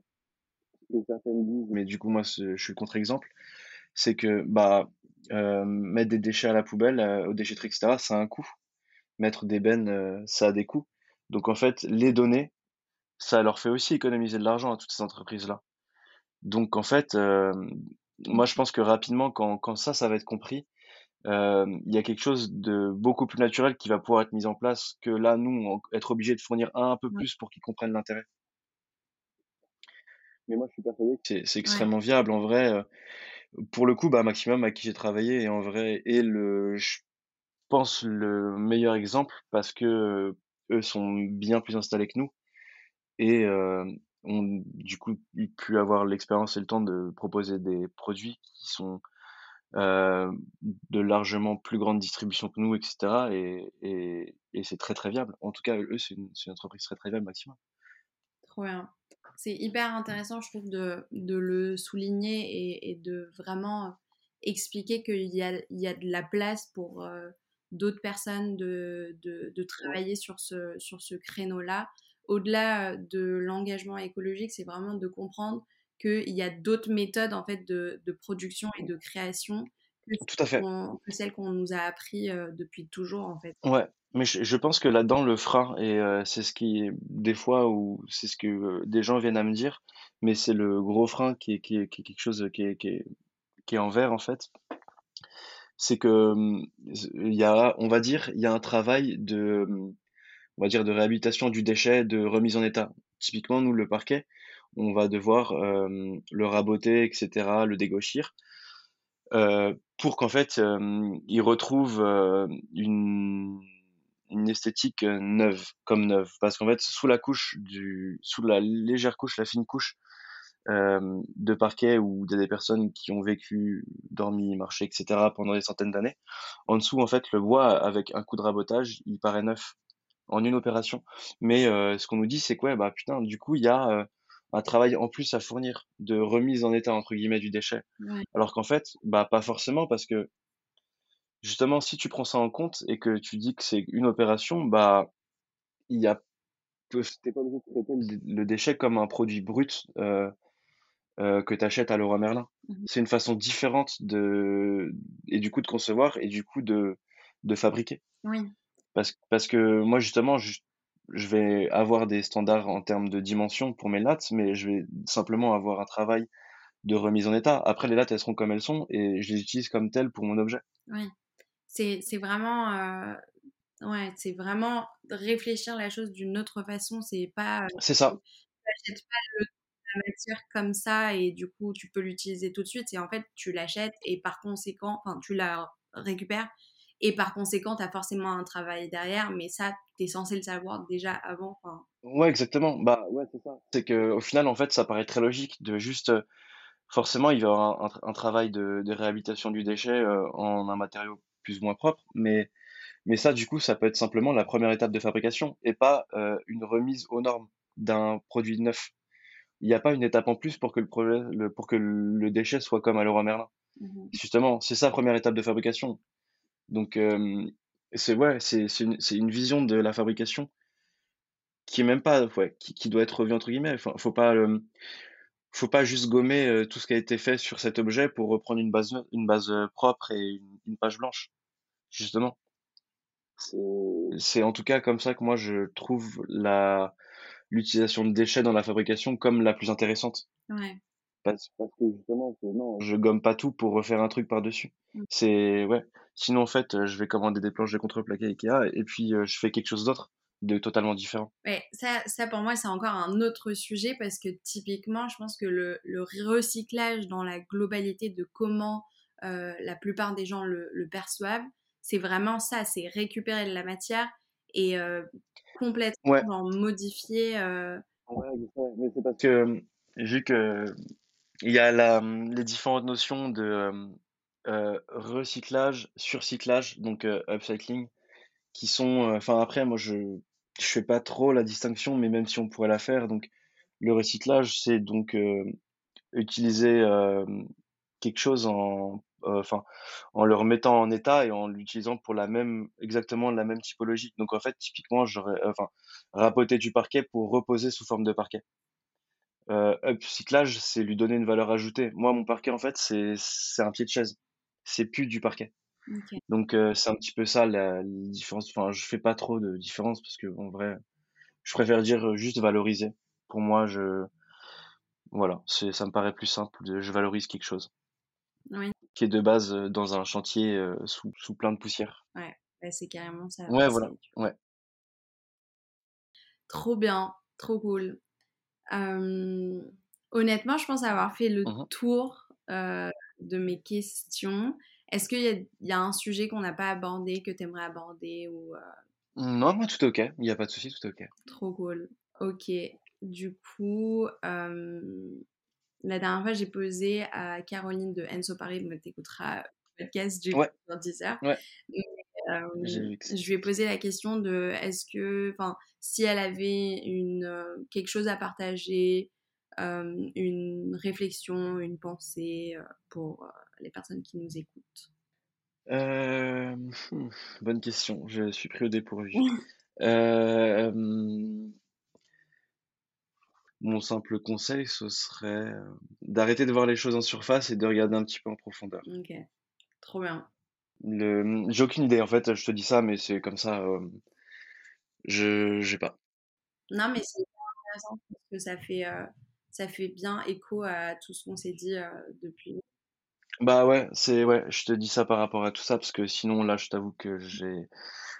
que certaines disent, mais du coup, moi, je suis le contre-exemple, c'est que bah, euh, mettre des déchets à la poubelle, euh, aux déchetteries, etc., ça a un coût. Mettre des bennes, euh, ça a des coûts. Donc, en fait, les données, ça leur fait aussi économiser de l'argent à toutes ces entreprises-là. Donc, en fait, moi, je pense que rapidement, quand, quand ça, ça va être compris, il y a quelque chose de beaucoup plus naturel qui va pouvoir être mis en place que là, nous, être obligé de fournir un, un peu plus pour qu'ils comprennent l'intérêt. Mais moi, je suis persuadé que c'est extrêmement viable. En vrai, euh, pour le coup, bah, Maximum, à qui j'ai travaillé, est en vrai, est le, je pense, le meilleur exemple parce que euh, eux sont bien plus installés que nous et euh, ont du coup pu avoir l'expérience et le temps de proposer des produits qui sont de largement plus grande distribution que nous, etc. Et, et, et c'est très très viable. En tout cas, eux, c'est une, une, entreprise très très viable, Maximum.
Trop bien c'est hyper intéressant, je trouve, de, le souligner et, de vraiment expliquer qu'il y a, il y a de la place pour euh, d'autres personnes de, de, travailler sur ce, sur ce créneau-là. Au-delà de l'engagement écologique, c'est vraiment de comprendre qu'il y a d'autres méthodes en fait de, de, production et de création que,
Tout à fait.
que celles qu'on nous a appris euh, depuis toujours en fait.
Ouais, mais je, pense que là-dedans, le frein, et euh, c'est ce qui, des fois, où c'est ce que euh, des gens viennent à me dire, mais c'est le gros frein qui est, qui est, quelque chose qui est, qui est, qui est en vert, en fait. C'est que, hum, il y a, on va dire, il y a un travail de, hum, on va dire, de réhabilitation du déchet, de remise en état. Typiquement, nous, le parquet, on va devoir euh, le raboter, etc., le dégauchir, euh, pour qu'en fait, il retrouve une une esthétique neuve, comme neuve, parce qu'en fait, sous la couche du, sous la légère couche, la fine couche euh, de parquet où il y a des personnes qui ont vécu, dormi, marché, etc. pendant des centaines d'années, en dessous, en fait, le bois avec un coup de rabotage, il paraît neuf en une opération. Mais euh, ce qu'on nous dit, c'est quoi bah putain, du coup, il y a euh, un travail en plus à fournir de remise en état entre guillemets du déchet. Alors qu'en fait, bah pas forcément parce que justement, si tu prends ça en compte et que tu dis que c'est une opération, bah, il y a, t'es pas obligé de traiter le déchet comme un produit brut euh, euh, que tu achètes à Leroy Merlin. Mmh c'est une façon différente de, et du coup de concevoir et du coup de, de fabriquer.
Oui.
Parce, parce que moi, justement, je, je vais avoir des standards en termes de dimension pour mes lattes, mais je vais simplement avoir un travail de remise en état. Après, les lattes, elles seront comme elles sont et je les utilise comme telles pour mon objet.
Oui c'est vraiment euh, ouais c'est vraiment réfléchir la chose d'une autre façon c'est pas euh,
c'est ça.
tu n'achètes pas la matière comme ça et du coup tu peux l'utiliser tout de suite et en fait tu l'achètes et par conséquent enfin tu la récupères et par conséquent tu as forcément un travail derrière mais ça tu es censé le savoir déjà avant enfin.
Ouais exactement. Bah ouais c'est ça. C'est que au final en fait ça paraît très logique de juste euh, forcément il va y avoir un, travail de, réhabilitation du déchet en un matériau plus ou moins propre, mais, mais ça, du coup, ça peut être simplement la première étape de fabrication et pas euh, une remise aux normes d'un produit neuf. Il n'y a pas une étape en plus pour que le, le, pour que le déchet soit comme à Leroy Merlin. Mmh Justement, c'est ça première étape de fabrication. Donc, euh, c'est ouais, c'est une une vision de la fabrication qui est même pas ouais, qui qui doit être revue entre guillemets. Enfin, faut pas, hem, faut pas juste gommer, heu, tout ce qui a été fait sur cet objet pour reprendre une base une base, propre et une une page blanche, justement. C'est en tout cas comme ça que moi je trouve la l'utilisation de déchets dans la fabrication comme la plus intéressante.
Ouais.
Parce parce que justement, non, je gomme pas tout pour refaire un truc par-dessus. Mmh. C'est ouais, sinon en fait, je vais commander des planches de contreplaqué Ikea et puis, heu, je fais quelque chose d'autre, de totalement différent.
Ouais, ça ça pour moi, c'est encore un autre sujet parce que typiquement, je pense que le le recyclage dans la globalité de comment, heu, la plupart des gens le le perçoivent, c'est vraiment ça, c'est récupérer de la matière et euh, complètement
ouais.
modifier. Euh...
Ouais, mais c'est parce que vu que il y a la, les différentes notions de euh, recyclage, surcyclage, donc upcycling, qui sont, enfin après moi je je fais pas trop la distinction, mais même si on pourrait la faire, donc le recyclage c'est donc utiliser quelque chose en enfin, en le remettant en état et en l'utilisant pour la même, exactement la même typologie. Donc en fait, typiquement, j'aurais, euh, enfin, rapoter du parquet pour reposer sous forme de parquet. Euh, upcyclage, c'est lui donner une valeur ajoutée. Moi, mon parquet, en fait, c'est c'est un pied de chaise. C'est plus du parquet. Donc c'est un petit peu ça la, différence. Enfin, je fais pas trop de différence parce que en vrai, je préfère dire juste valoriser. Pour moi, je voilà, c'est ça me paraît plus simple. De, je valorise quelque chose.
Oui
qui est de base dans un chantier sous, sous, plein de poussière.
Ouais, bah, c'est carrément ça.
Ouais, voilà. Ouais.
Trop bien, trop cool. honnêtement, je pense avoir fait le mmh tour de mes questions. Est-ce qu'il y, y, a un sujet qu'on n'a pas abordé, que tu aimerais aborder ou,
Non, moi tout est ok. Il n'y a pas de souci, tout est ok.
Trop cool. Ok. Du coup, la dernière fois, j'ai posé à Caroline de Enso Paris, donc t'écouteras le podcast du
ouais.
dans 10 heures.
Ouais.
euh, je lui ai posé la question de est-ce que, enfin, si elle avait une, euh, quelque chose à partager, euh, une réflexion, une pensée euh, pour les personnes qui nous écoutent.
Hmm, bonne question, je suis pris au dépourvu. *laughs* euh, mon simple conseil, ce serait euh, d'arrêter de voir les choses en surface et de regarder un petit peu en profondeur.
Ok, trop bien.
Le... J'ai aucune idée, en fait, je te dis ça, mais c'est comme ça. Euh... Je j'ai pas.
Non, mais c'est intéressant parce que ça fait, euh, ça fait bien écho à tout ce qu'on s'est dit euh, depuis.
Bah ouais, c'est ouais, je te dis ça par rapport à tout ça parce que sinon là, je t'avoue que j'ai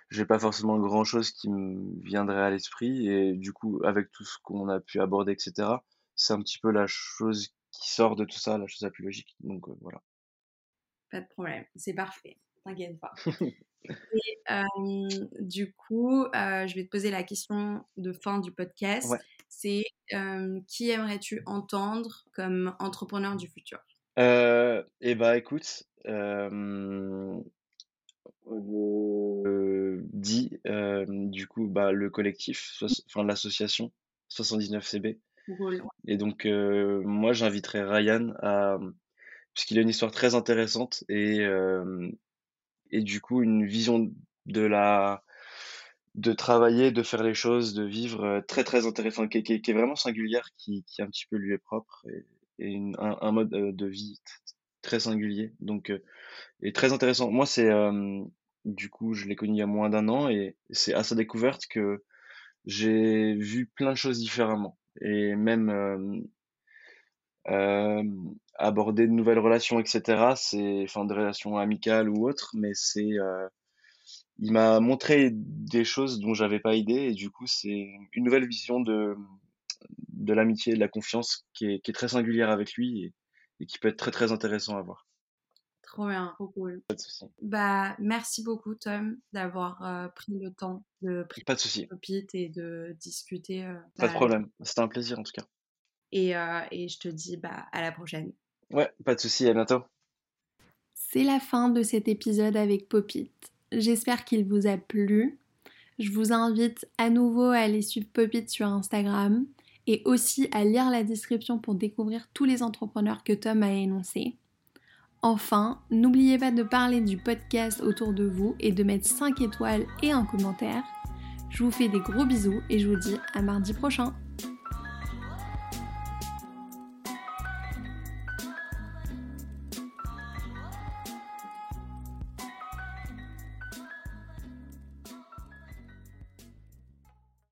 j'ai pas forcément grand chose qui me viendrait à l'esprit et du coup avec tout ce qu'on a pu aborder etc c'est un petit peu la chose qui sort de tout ça la chose la plus logique donc euh, voilà.
Pas de problème c'est parfait t'inquiète pas. *laughs* Et euh, du coup euh, je vais te poser la question de fin du podcast c'est qui aimerais-tu entendre comme entrepreneur du futur?
Et eh bah écoute je dis euh, du coup bah, le collectif, enfin l'association 79CB. Et donc euh, moi j'inviterais Ryan à puisqu'il a une histoire très intéressante et euh, et du coup une vision de la de travailler, de faire les choses, de vivre très très intéressant, qui, qui, est vraiment singulière, qui, qui un petit peu lui est propre et, et un, un, mode de vie très singulier, donc et très intéressant. Moi c'est du coup, je l'ai connu il y a moins d'un an et c'est à sa découverte que j'ai vu plein de choses différemment et même aborder de nouvelles relations, etc. C'est, enfin, de relations amicales ou autres, mais c'est, il m'a montré des choses dont j'avais pas idée et du coup, c'est une nouvelle vision de l'amitié, de la confiance qui est, qui est très singulière avec lui et, et qui peut être très très intéressant à voir.
Trop bien, trop cool.
Pas de souci.
Bah, merci beaucoup, Tom, d'avoir euh, pris le temps de
Pas de souci.
et de discuter. Euh,
pas de bah, problème. C'était un plaisir en tout cas.
Et, euh, et je te dis bah, à la prochaine.
Ouais, pas de souci. À bientôt.
C'est la fin de cet épisode avec Popit. J'espère qu'il vous a plu. Je vous invite à nouveau à aller suivre Popit sur Instagram et aussi à lire la description pour découvrir tous les entrepreneurs que Tom a énoncés. Enfin, n'oubliez pas de parler du podcast autour de vous et de mettre 5 étoiles et un commentaire. Je vous fais des gros bisous et je vous dis à mardi prochain.